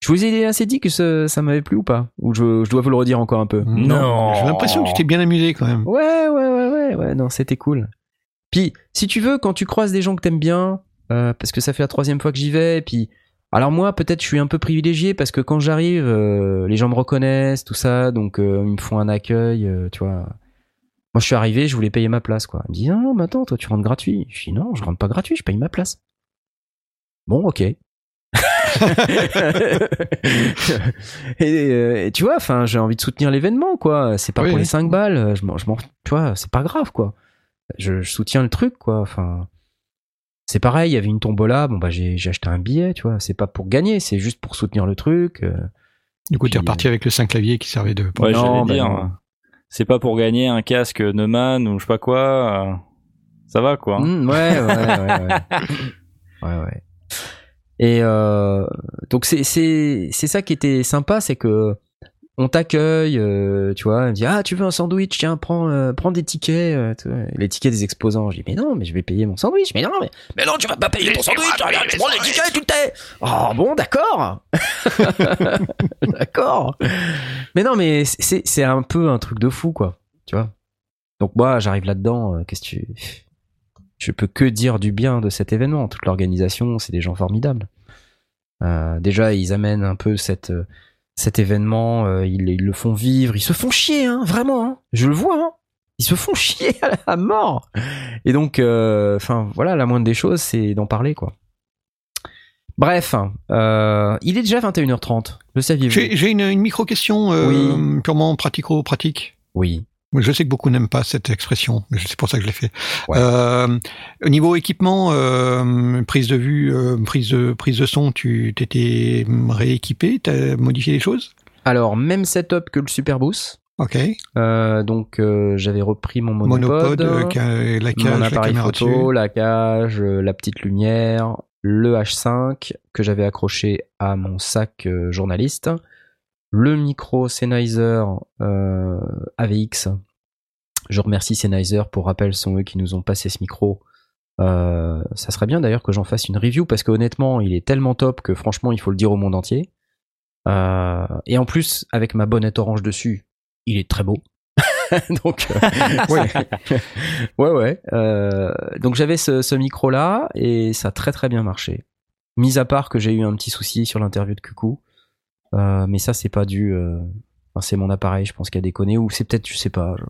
Je vous ai assez dit que ça, ça m'avait plu ou pas? Ou je, je dois vous le redire encore un peu? Non. J'ai l'impression que tu t'es bien amusé quand même. Ouais, ouais, ouais, ouais, ouais, non, c'était cool. Puis, si tu veux, quand tu croises des gens que t'aimes bien, euh, parce que ça fait la troisième fois que j'y vais, et puis, alors moi, peut-être je suis un peu privilégié parce que quand j'arrive, euh, les gens me reconnaissent, tout ça, donc euh, ils me font un accueil, euh, tu vois. Moi, je suis arrivé, je voulais payer ma place, quoi. Il me dit, non, non, mais attends, toi, tu rentres gratuit. Je dis, non, je rentre pas gratuit, je paye ma place. Bon, ok. et, euh, et tu vois, enfin, j'ai envie de soutenir l'événement, quoi. C'est pas Oui, pour les oui. 5 balles. Je m'en, tu vois, c'est pas grave, quoi. Je, je soutiens le truc, quoi. Enfin, c'est pareil. Il y avait une tombola. Bon, bah, j'ai, j'ai acheté un billet, tu vois. C'est pas pour gagner, c'est juste pour soutenir le truc. euh. Du coup, t'es reparti avec le 5 clavier qui servait de. Ouais, Non, j'allais bah dire. non. C'est pas pour gagner un casque Neumann ou je sais pas quoi. euh, Ça va quoi. Mm, ouais, ouais, ouais, ouais. ouais, ouais. Et euh, donc c'est c'est c'est ça qui était sympa, c'est que on t'accueille, euh, tu vois, on dit ah tu veux un sandwich, tiens prends euh, prends des tickets, euh, tu vois, les tickets des exposants. Je dis mais non, mais je vais payer mon sandwich, mais non, mais, mais non tu vas pas payer ton sandwich, regarde, tu prends les tickets, tu le tais. Oh bon d'accord, d'accord. Mais non mais c'est c'est un peu un truc de fou quoi, tu vois. Donc moi j'arrive là-dedans, qu'est-ce que tu je peux que dire du bien de cet événement. Toute l'organisation, c'est des gens formidables. Déjà, ils amènent un peu cette, cet événement, euh, ils, ils le font vivre, ils se font chier, hein, vraiment. hein. je le vois. hein. Ils se font chier à, la- mort. Et donc, euh, enfin, voilà, la moindre des choses, c'est d'en parler, quoi. Bref, euh, il est déjà 21h30. Le saviez-vous? J'ai j'ai une, une micro-question euh, purement pratico-pratique? Oui. Je sais que beaucoup n'aiment pas cette expression, mais c'est pour ça que je l'ai fait. Ouais. Euh, au niveau équipement, euh, prise de vue, euh, prise de prise de son, tu t'étais rééquipé, t'as modifié les choses? Alors, même setup que le Superboost. Ok. Euh, donc, euh, j'avais repris mon monopode. Monopode, euh, la cage, mon la appareil caméra photo, dessus. la cage, la petite lumière, le H5 que j'avais accroché à mon sac journaliste, le micro Sennheiser euh, AVX. Je remercie Sennheiser pour rappel, ce sont eux qui nous ont passé ce micro. Euh, ça serait bien d'ailleurs que j'en fasse une review parce que honnêtement, il est tellement top que franchement, il faut le dire au monde entier. Euh, et en plus, avec ma bonnette orange dessus, il est très beau. donc, euh, ouais, ouais, ouais. Donc j'avais ce, ce micro là et ça a très très bien marché. Mis à part que j'ai eu un petit souci sur l'interview de Cuckoo, Euh, mais ça c'est pas dû. euh, c'est mon appareil, je pense qu'il a déconné ou c'est peut-être, je sais pas. Je,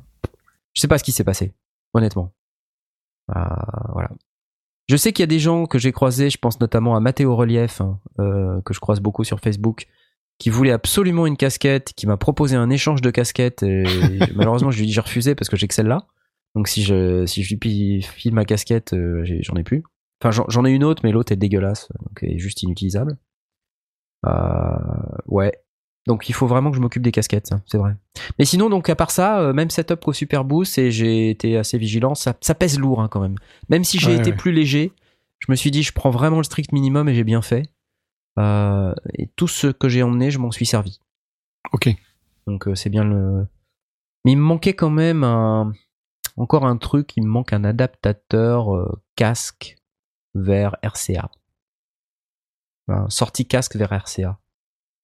je sais pas ce qui s'est passé, honnêtement. Euh, voilà. Je sais qu'il y a des gens que j'ai croisés, je pense notamment à Mathéo Relief, hein, que je croise beaucoup sur Facebook, qui voulait absolument une casquette, qui m'a proposé un échange de casquettes. Et malheureusement, je lui ai dit j'ai refusé parce que j'ai que celle-là. Donc si je si je lui file ma casquette, j'en ai plus. Enfin, j'en ai une autre, mais l'autre est dégueulasse, donc elle est juste inutilisable. Euh, ouais. Donc il faut vraiment que je m'occupe des casquettes, c'est vrai. Mais sinon, donc à part ça, euh, même setup qu'au Super Boost, et j'ai été assez vigilant. Ça, ça pèse lourd hein, quand même. Même si j'ai Ouais, été ouais. plus léger, je me suis dit je prends vraiment le strict minimum et j'ai bien fait. Euh, et tout ce que j'ai emmené, je m'en suis servi. Ok. Donc euh, c'est bien le. Mais il me manquait quand même un encore un truc. Il me manque un adaptateur euh, casque vers RCA. Enfin, sortie casque vers RCA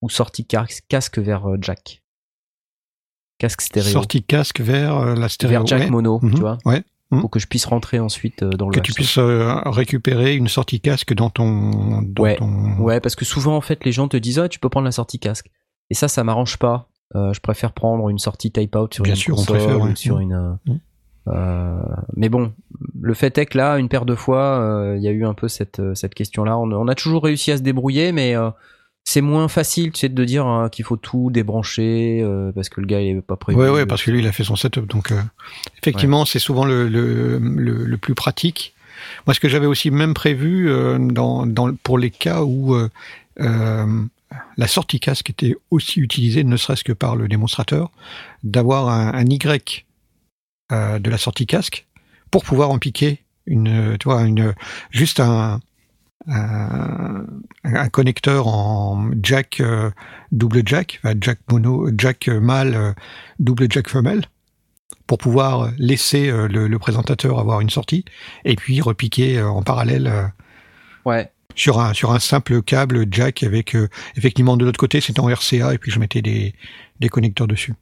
ou sortie casque vers euh, jack. Casque stéréo Sortie casque vers euh, la stéréo. vers jack ouais. mono, Mhm. tu vois, Ouais. Mhm. pour que je puisse rentrer ensuite euh, dans le. Que tu H5. puisses euh, récupérer une sortie casque dans ton. Dans Ouais. ton... Ouais, parce que souvent en fait les gens te disent ah tu peux prendre la sortie casque. Et ça, ça m'arrange pas. Euh, je préfère prendre une sortie type out sur Bien une sûr, on préfère, ou ouais. sur Mm. une. Euh, mais bon, le fait est que là, une paire de fois, euh, il y a eu un peu cette euh, cette question-là. On, on a toujours réussi à se débrouiller, mais c'est moins facile, tu sais, de dire hein, qu'il faut tout débrancher euh, parce que le gars il est pas prévu. Ouais, ouais, parce que lui, il a fait son setup. Donc, euh, effectivement, c'est souvent le, le, le, le plus pratique. Moi, ce que j'avais aussi même prévu euh, dans, dans, pour les cas où la sortie casque était aussi utilisée, ne serait-ce que par le démonstrateur, d'avoir un, un Y euh, de la sortie casque pour pouvoir en piquer une, tu vois, une, juste un, un, un connecteur en jack euh, double jack, jack mono, jack mâle, euh, double jack femelle, pour pouvoir laisser euh, le, le présentateur avoir une sortie et puis repiquer euh, en parallèle euh, Ouais. sur un sur un simple câble jack avec euh, effectivement de l'autre côté c'était en RCA et puis je mettais des des connecteurs dessus.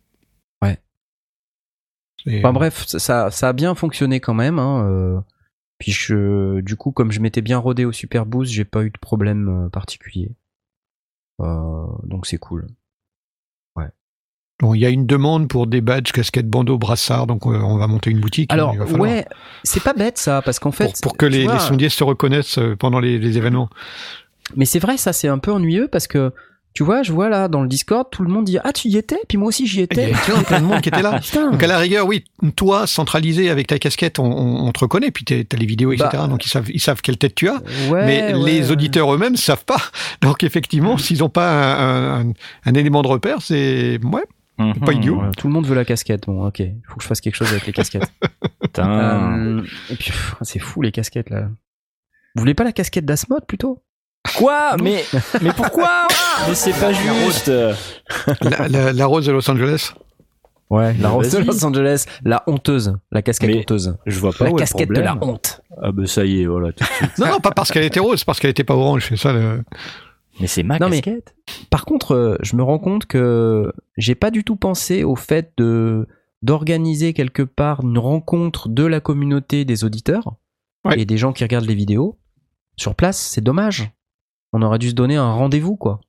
Ouais. Enfin bref, ça, ça a bien fonctionné quand même. Hein, euh, puis je, du coup, comme je m'étais bien rodé au Super Boost, j'ai pas eu de problème euh, particulier. Euh, donc c'est cool. Bon, il y a une demande pour des badges, casquettes, bandeaux, brassards, donc euh, on va monter une boutique. Alors falloir. ouais, c'est pas bête ça, parce qu'en fait, pour, pour que les, vois, les sondiers se reconnaissent pendant les, les événements. Mais c'est vrai, ça c'est un peu ennuyeux parce que tu vois, je vois là dans le Discord, tout le monde dit ah tu y étais, puis moi aussi j'y Il y étais. a plein, de monde qui était là. Putain. Donc à la rigueur, oui, toi, centralisé avec ta casquette, on, on, on te reconnaît, puis t'as les vidéos, etc. Bah, donc ils savent, ils savent quelle tête tu as. Ouais, mais ouais, les ouais. auditeurs eux-mêmes savent pas. Donc effectivement, s'ils n'ont pas un, un- un élément de repère, c'est ouais. Pas idiot. Ouais, Tout le monde veut la casquette. Bon, ok, il faut que je fasse quelque chose avec les casquettes. Putain. Euh, et puis, c'est fou les casquettes là. Vous voulez pas la casquette d'Asmod plutôt? Quoi Mais mais pourquoi Mais c'est pas juste. La, la- la rose de Los Angeles. Ouais, la rose de. Los Angeles, la honteuse, la casquette Mais honteuse. Je vois pas La où est le casquette de la problème. honte. Ah bah ça y est, voilà. tout de suite. Non, non, pas parce qu'elle était rose, parce qu'elle était pas orange. C'est ça. Le... Mais c'est ma Non, mais- casquette. Par contre, euh, je me rends compte que j'ai pas du tout pensé au fait de d'organiser quelque part une rencontre de la communauté des auditeurs Ouais. et des gens qui regardent les vidéos sur place. C'est dommage. On aurait dû se donner un rendez-vous, quoi.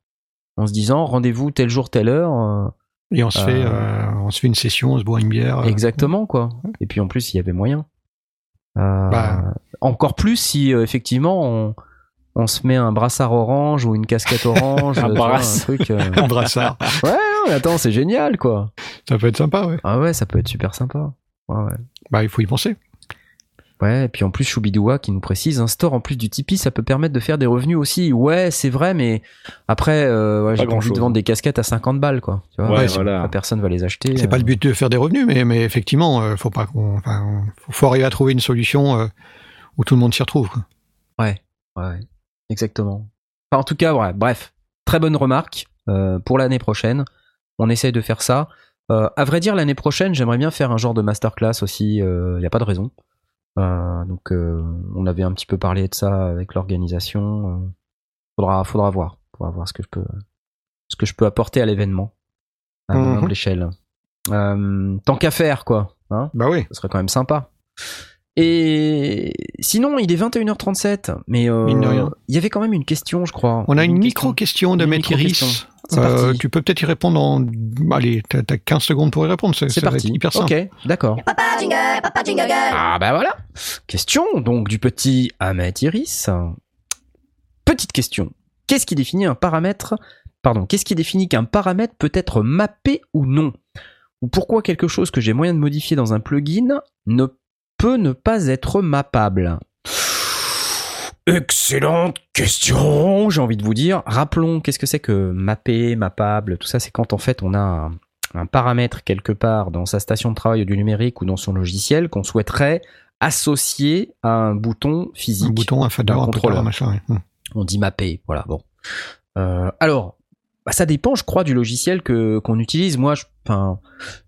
En se disant rendez-vous tel jour, telle heure. euh, Et on se Euh. fait, euh, on se fait une session, on se boit une bière. euh. Exactement, quoi. Et puis en plus, il y avait moyen. Euh, Bah. Encore plus si euh, effectivement on, on se met un brassard orange ou une casquette orange, Un vois, brasse. truc. euh, Un brassard. Ouais, non, attends, c'est génial, quoi. ça peut être sympa, ouais. Ah ouais, ça peut être super sympa. Ouais, ouais. Bah, il faut y penser. Ouais, et puis en plus, Choubidoua qui nous précise, un store en plus du Tipeee, ça peut permettre de faire des revenus aussi. Ouais, c'est vrai, mais après, euh, ouais, j'ai pas envie de vendre des casquettes à 50 balles, quoi. Tu vois, Ouais, voilà. personne va les acheter. C'est euh. pas le but de faire des revenus, mais, mais effectivement, euh, faut pas qu'on, enfin, faut, faut arriver à trouver une solution euh, où tout le monde s'y retrouve. quoi. Ouais, ouais, exactement. Enfin, en tout cas, ouais, bref, très bonne remarque euh, pour l'année prochaine. On essaye de faire ça. Euh, à vrai dire, l'année prochaine, j'aimerais bien faire un genre de masterclass aussi. Il n'y a pas de raison. Euh, donc, euh, on avait un petit peu parlé de ça avec l'organisation. Euh, faudra, faudra voir, faudra voir ce que je peux, ce que je peux apporter à l'événement à mon Mhm. humble échelle. Euh, tant qu'à faire, quoi. Hein Bah oui. ce serait quand même sympa. Et sinon, il est 21h37, mais euh, il y avait quand même une question, je crois. On a une, question. micro-question de Une Maître Iris. micro-question. C'est Euh, tu peux peut-être y répondre en, allez, t'as t'as 15 secondes pour y répondre. C'est parti. hyper simple. Ok, d'accord. Papa jingle, papa jingle. Ah bah voilà. Question donc du petit Ahmed Iris. Petite question. Qu'est-ce qui définit un paramètre? Pardon. Qu'est-ce qui définit qu'un paramètre peut être mappé ou non? Ou pourquoi quelque chose que j'ai moyen de modifier dans un plugin ne peut ne pas être mappable Excellente question, j'ai envie de vous dire. Rappelons, qu'est-ce que c'est que mapper, mappable, tout ça, c'est quand en fait on a un, un paramètre quelque part dans sa station de travail du numérique ou dans son logiciel qu'on souhaiterait associer à un bouton physique. Un bouton, un fader, un contrôleur. contrôleur, machin. ouais. Hmm. On dit mapper, voilà, bon. Euh, alors, bah, ça dépend, je crois, du logiciel que qu'on utilise. Moi, je, enfin,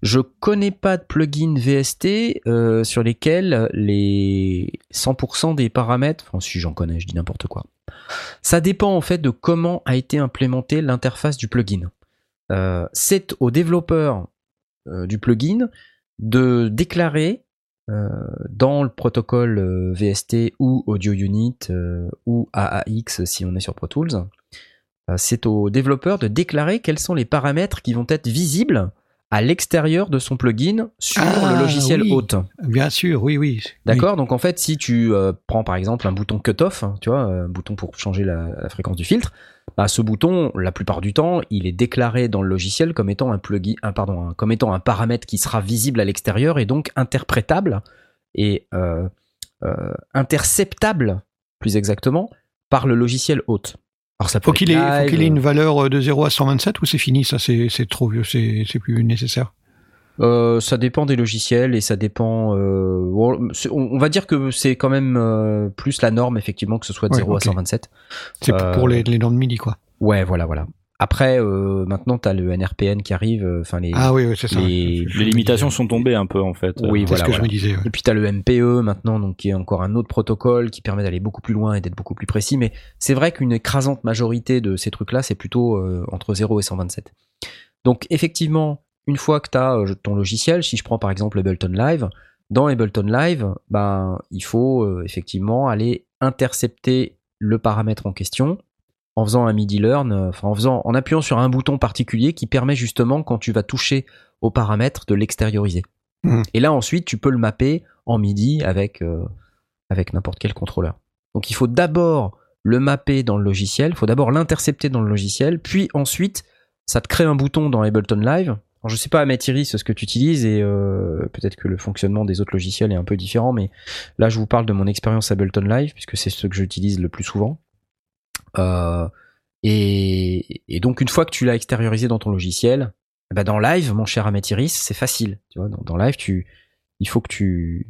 je connais pas de plugin VST euh, sur lesquels les 100% des paramètres, enfin, si j'en connais, je dis n'importe quoi. Ça dépend en fait de comment a été implémentée l'interface du plugin. Euh, c'est au développeur euh, du plugin de déclarer dans le protocole VST ou Audio Unit ou AAX si on est sur Pro Tools, c'est au développeur de déclarer quels sont les paramètres qui vont être visibles à l'extérieur de son plugin sur Ah, le logiciel oui. hôte. Bien sûr, oui, oui. D'accord Donc en fait, si tu euh, prends par exemple un bouton cutoff, hein, tu vois, un bouton pour changer la, la fréquence du filtre, bah, ce bouton, la plupart du temps, il est déclaré dans le logiciel comme étant un plugin, un, pardon, un- comme étant un paramètre qui sera visible à l'extérieur et donc interprétable et euh, euh, interceptable, plus exactement, par le logiciel hôte. Alors ça peut Faut qu'il ait, faut live, qu'il ait une valeur euh, de 0 à 127 ou c'est fini, ça c'est c'est trop vieux, c'est c'est plus nécessaire? Euh, ça dépend des logiciels et ça dépend. euh, on, on va dire que c'est quand même euh, plus la norme effectivement que ce soit de Ouais, 0 ok. à 127. C'est Euh, pour les, les normes MIDI quoi. Ouais, voilà, voilà. Après, euh, maintenant t'as le NRPN qui arrive. euh, Enfin les. Ah oui, oui c'est ça. les- limitations sont tombées un peu en fait. Oui, C'est voilà, ce que voilà. je me disais. ouais. Et puis t'as le MPE maintenant, donc qui est encore un autre protocole qui permet d'aller beaucoup plus loin et d'être beaucoup plus précis. Mais c'est vrai qu'une écrasante majorité de ces trucs-là, c'est plutôt euh, entre 0 et 127. Donc effectivement, une fois que tu as ton logiciel, si je prends par exemple Ableton Live, dans Ableton Live, ben, il faut euh, effectivement aller intercepter le paramètre en question en faisant un MIDI learn, euh, enfin en faisant, en appuyant sur un bouton particulier qui permet justement quand tu vas toucher au paramètre de l'extérioriser. Mhm. Et là ensuite, tu peux le mapper en MIDI avec euh, avec n'importe quel contrôleur. Donc il faut d'abord le mapper dans le logiciel, il faut d'abord l'intercepter dans le logiciel, puis ensuite ça te crée un bouton dans Ableton Live. Alors, je sais pas, Iris, ce que tu utilises et euh, peut-être que le fonctionnement des autres logiciels est un peu différent, mais là je vous parle de mon expérience Ableton Live puisque c'est ce que j'utilise le plus souvent. Euh, et, et donc une fois que tu l'as extériorisé dans ton logiciel, eh ben dans Live, mon cher Ahmet Iris, c'est facile. Tu vois, dans, dans Live, tu, il faut que tu,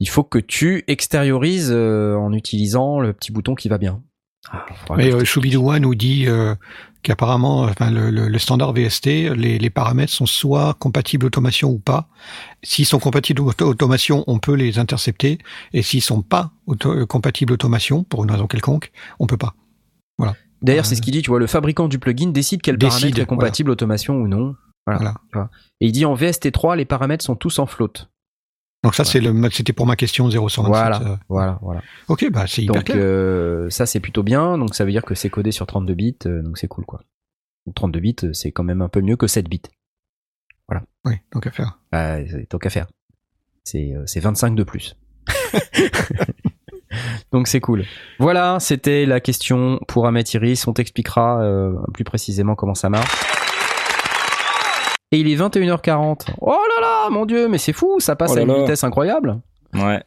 il faut que tu extériorises euh, en utilisant le petit bouton qui va bien. Ah, Mais euh, Choubidoua nous dit euh, qu'apparemment, enfin, le, le- le standard VST, les, les paramètres sont soit compatibles automation ou pas. S'ils sont compatibles auto- automation, on peut les intercepter. Et s'ils sont pas auto- compatibles automation, pour une raison quelconque, on peut pas. D'ailleurs, c'est ce qu'il dit, tu vois, le fabricant du plugin décide quel Décide, paramètre est compatible automation ou non. Voilà. Voilà. Et il dit en VST3, les paramètres sont tous en float. Donc ça, c'est le, c'était pour ma question 0,127. Voilà, euh. voilà, voilà. Ok, bah c'est hyper Donc clair. euh, ça c'est plutôt bien, donc ça veut dire que c'est codé sur 32 bits, euh, donc c'est cool quoi. Donc 32 bits, euh, c'est quand même un peu mieux que 7 bits. Oui, donc à faire. Bah, tant qu'à faire. C'est euh, c'est 25 de plus. donc c'est cool. Voilà, c'était la question pour Ahmet Iris. On t'expliquera euh, plus précisément comment ça marche. Et il est 21h40. Oh là là, mon dieu, mais c'est fou, ça passe Oh à une là. vitesse incroyable. Ouais.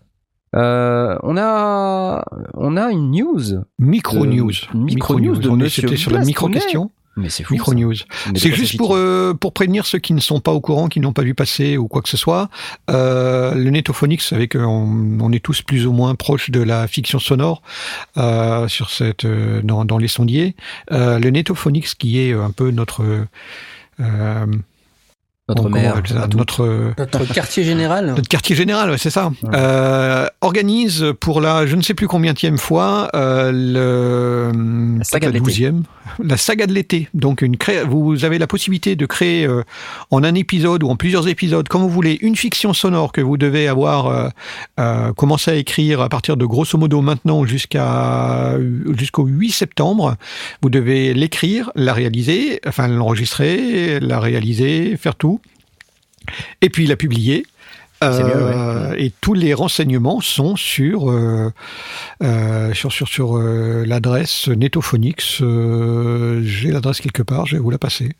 Euh, on a on a une news. Micro de- news. micro news de On Monsieur C'était sur la micro question. Mais c'est fou. Micro news. C'est juste pour euh, pour prévenir ceux qui ne sont pas au courant, qui n'ont pas vu passer ou quoi que ce soit. Euh, le Netophonics, vous savez qu'on on est tous plus ou moins proches de la fiction sonore euh, sur cette euh, dans, dans les sondiers. Euh, le Netophonics, qui est un peu notre euh, notre à tout. notre Notre quartier général. notre quartier général, ouais, c'est ça. Ouais. Euh, organise pour la je ne sais plus combienième fois euh, le La saga de l'été. 12e, la saga de l'été. Donc une cré... vous avez la possibilité de créer euh, en un épisode ou en plusieurs épisodes, comme vous voulez, une fiction sonore que vous devez avoir euh, euh, commencé à écrire à partir de grosso modo maintenant jusqu'à jusqu'au 8 septembre. Vous devez l'écrire, la réaliser, enfin l'enregistrer, la réaliser, faire tout, et puis la publier. C'est mieux, Euh, Et tous les renseignements sont sur euh, euh, sur sur sur euh, l'adresse Netophonix. Euh, J'ai l'adresse quelque part, je vais vous la passer.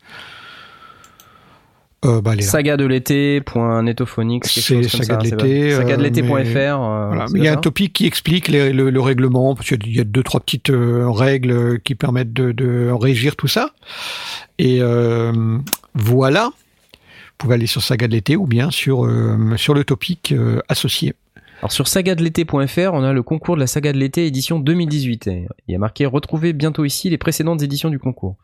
Euh, bah. Saga de l'été, C'est saga de l'été, Saga de euh, l'été.fr. euh, Voilà. il y a un topic qui explique les- le, le règlement, parce qu'il y a deux, trois petites euh, règles qui permettent de, de régir tout ça. Et euh, voilà. Vous pouvez aller sur Saga de l'été ou bien sur, euh, sur le topic euh, associé. Alors sur sagadelété.fr, on a le concours de la saga de l'été édition 2018. Et il y a marqué retrouvez bientôt ici les précédentes éditions du concours.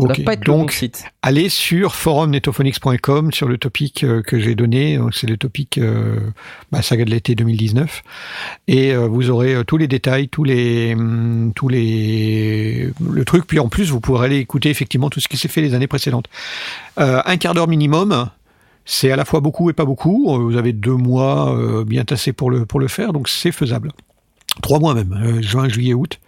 Ça pas être le bon Donc, site. allez sur forumnetophonix.com sur le topic euh, que j'ai donné. C'est le topic euh, bah, Saga de l'été 2019. Et euh, vous aurez tous les détails, tous les, hum, tous les, le truc. Puis en plus, vous pourrez aller écouter effectivement tout ce qui s'est fait les années précédentes. Euh, un quart d'heure minimum. C'est à la fois beaucoup et pas beaucoup. Euh, Vous avez deux mois euh, bien tassés pour le, pour le faire, donc c'est faisable. Trois mois même, euh, juin, juillet, août.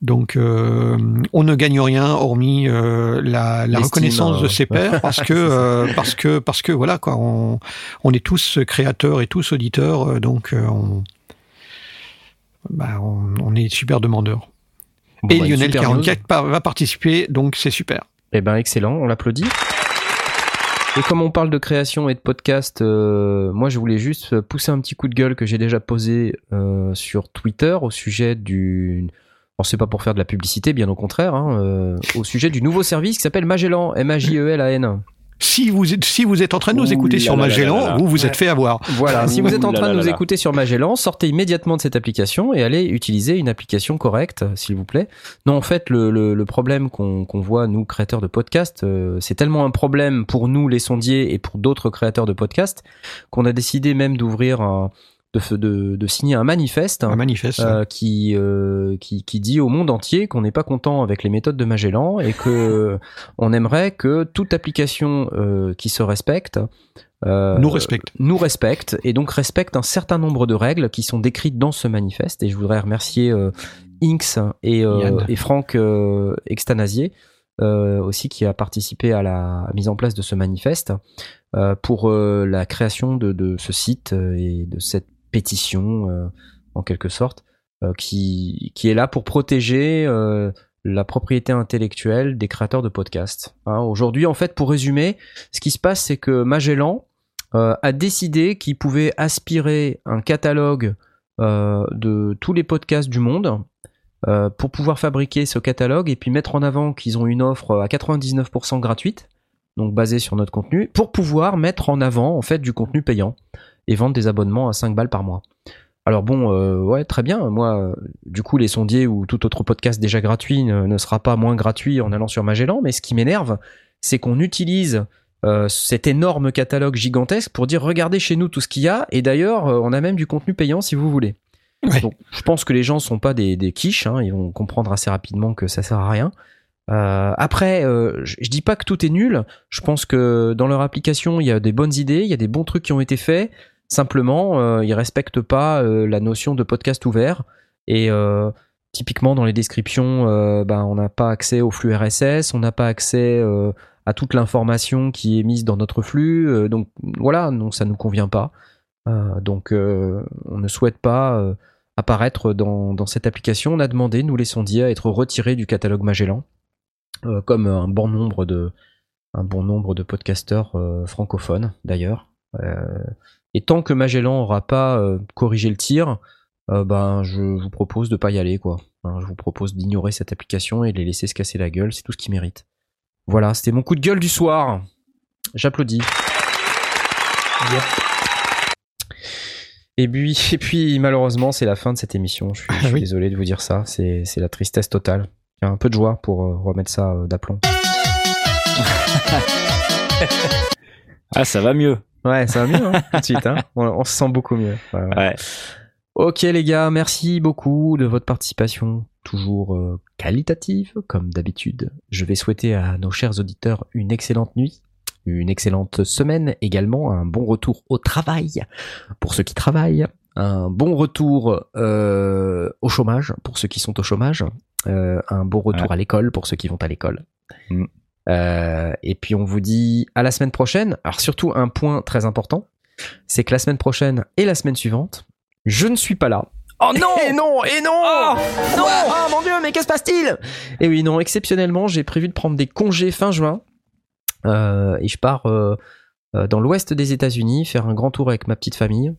Donc, euh, on ne gagne rien hormis euh, la, reconnaissance de ses pairs, parce que euh, parce que parce que voilà quoi, on, on est tous créateurs et tous auditeurs, donc on, bah, on, on est super demandeurs. Bon, et bah, Lionel super 44 par- va participer, donc c'est super. Eh ben excellent, on l'applaudit. Et comme on parle de création et de podcast, euh, moi je voulais juste pousser un petit coup de gueule que j'ai déjà posé euh, sur Twitter au sujet du... Alors c'est pas pour faire de la publicité, bien au contraire, hein, euh, au sujet du nouveau service qui s'appelle Magellan, M-A-J-E-L-A-N. Si vous êtes, si vous êtes en train de nous Ouh écouter là sur là Magellan, là là. vous vous Ouais. êtes fait avoir. Voilà, si vous êtes en train de nous écouter sur Magellan, sortez immédiatement de cette application et allez utiliser une application correcte, s'il vous plaît. Non, en fait, le, le, le problème qu'on qu'on voit, nous, créateurs de podcasts, euh, c'est tellement un problème pour nous, les sondiers, et pour d'autres créateurs de podcasts, qu'on a décidé même d'ouvrir un... De, de, de signer un manifeste Un manifeste. euh, qui, euh, qui, qui dit au monde entier qu'on n'est pas content avec les méthodes de Magellan et que on aimerait que toute application euh, qui se respecte nous respecte. nous respecte et donc respecte un certain nombre de règles qui sont décrites dans ce manifeste. Et je voudrais remercier Inks et, et Franck Extanasier euh, aussi qui a participé à la mise en place de ce manifeste euh, pour euh, la création de, de ce site et de cette pétition euh, en quelque sorte euh, qui, est là pour protéger euh, la propriété intellectuelle des créateurs de podcasts. Hein, Aujourd'hui, en fait, pour résumer, ce qui se passe, c'est que Magellan a décidé qu'il pouvait aspirer un catalogue de tous les podcasts du monde pour pouvoir fabriquer ce catalogue et puis mettre en avant qu'ils ont une offre à 99% gratuite, donc basée sur notre contenu, pour pouvoir mettre en avant en fait du contenu payant et vendre des abonnements à 5 balles par mois. Alors bon, euh, ouais, très bien. Moi, du coup, les sondiers ou tout autre podcast déjà gratuit ne, ne sera pas moins gratuit en allant sur Magellan. Mais ce qui m'énerve, c'est qu'on utilise euh, cet énorme catalogue gigantesque pour dire regardez chez nous tout ce qu'il y a. Et d'ailleurs, euh, on a même du contenu payant si vous voulez. Ouais. Donc, je pense que les gens sont pas des, des quiches. hein. ils vont comprendre assez rapidement que ça sert à rien. Euh, après, euh, je, je dis pas que tout est nul. Je pense que dans leur application, il y a des bonnes idées, il y a des bons trucs qui ont été faits. Simplement, euh, ils respectent pas euh, la notion de podcast ouvert. Et euh, typiquement, dans les descriptions, ben, on n'a pas accès au flux RSS, on n'a pas accès à toute l'information qui est mise dans notre flux. donc voilà, non, ça nous convient pas. Donc, on ne souhaite pas apparaître dans, cette application. On a demandé, nous les sondiers, à être retirés du catalogue Magellan, comme un bon nombre de un podcasteurs francophones d'ailleurs. Et tant que Magellan aura pas euh, corrigé le tir, euh, ben je vous propose de pas y aller quoi. Hein, je vous propose d'ignorer cette application et de les laisser se casser la gueule, c'est tout ce qu'ils méritent. Voilà, c'était mon coup de gueule du soir. J'applaudis. Et puis, et puis malheureusement, c'est la fin de cette émission. Je suis, je suis Ah oui. désolé de vous dire ça. C'est c'est la tristesse totale. Il y a un peu de joie pour euh, remettre ça d'aplomb. Ah, ça va mieux. Ouais, ça va mieux, hein, tout de suite. Hein on, on se sent beaucoup mieux. Ouais, ouais. Ouais. Ok les gars, merci beaucoup de votre participation, toujours euh, qualitative comme d'habitude. Je vais souhaiter à nos chers auditeurs une excellente nuit, une excellente semaine également, un bon retour au travail pour ceux qui travaillent, un bon retour euh, au chômage pour ceux qui sont au chômage, euh, un bon retour à l'école pour ceux qui vont à l'école. Mm. Euh, et puis on vous dit à la semaine prochaine. Alors surtout un point très important, c'est que la semaine prochaine et la semaine suivante, je ne suis pas là. Oh non Et non Et non Non Oh mon dieu, mais que se passe-t-il? Et oui, non, exceptionnellement, j'ai prévu de prendre des congés fin juin. Euh, et je pars euh, dans l'ouest des États-Unis faire un grand tour avec ma petite famille.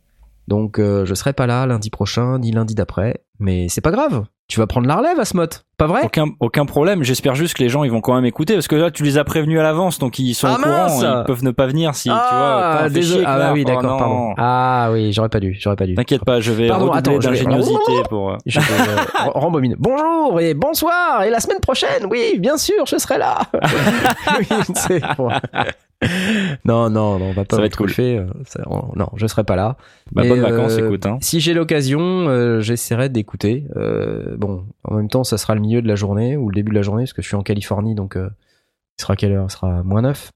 Donc euh, je serai pas là lundi prochain ni lundi d'après. Mais c'est pas grave. Tu vas prendre la relève, Asmot. Pas vrai? Aucun, aucun problème. J'espère juste que les gens ils vont quand même écouter parce que là tu les as prévenus à l'avance donc ils sont Ah, au courant. Ils peuvent ne pas venir si tu vois. Ah, fais désolé. chier, Ah bah oui, Oh, d'accord, pardon. Ah oui, j'aurais pas dû, j'aurais pas dû. T'inquiète pas, je vais Pardon, attends, je vais- d'ingéniosité pour. euh, Je vais, euh, rembobine. Bonjour et bonsoir et la semaine prochaine, oui, bien sûr, je serai là. Oui, c'est bon. Non, non, non, on va pas Ça va être cool. euh, ça- on- non, je serai pas là. Bah, bonnes vacances, euh, écoute. Hein. Si j'ai l'occasion, euh, j'essaierai d'écouter. Euh, bon, en même temps, ça sera le milieu de la journée ou le début de la journée parce que je suis en Californie, donc euh, il sera quelle heure? Il sera moins 9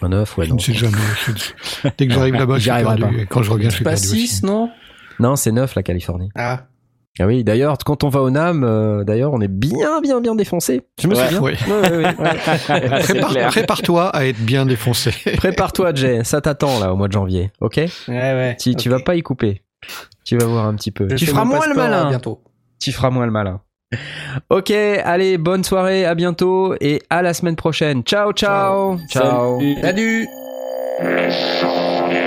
Moins 9, ouais, Je non. ne sais jamais. Je- Dès que j'arrive là-bas, je suis perdu. pas. Et quand je reviens, je suis Pas perdu 6, aussi. non? Non, c'est 9 la Californie. Ah, Ah oui, d'ailleurs, quand on va au NAM, euh, d'ailleurs, on est bien, bien, bien défoncé. Je me Ouais. souviens. Oui. Ouais, ouais, ouais, ouais. C'est Prépare- clair. Prépare-toi à être bien défoncé. Prépare-toi, Jay. Ça t'attend là au mois de janvier, ok? Ouais, ouais. tu, vas pas y couper. Tu vas voir un petit peu. Je tu feras moins le malin. Bientôt. Tu feras moins le malin. Ok, allez, bonne soirée, à bientôt et à la semaine prochaine. Ciao, ciao. Ciao. Salut. Salut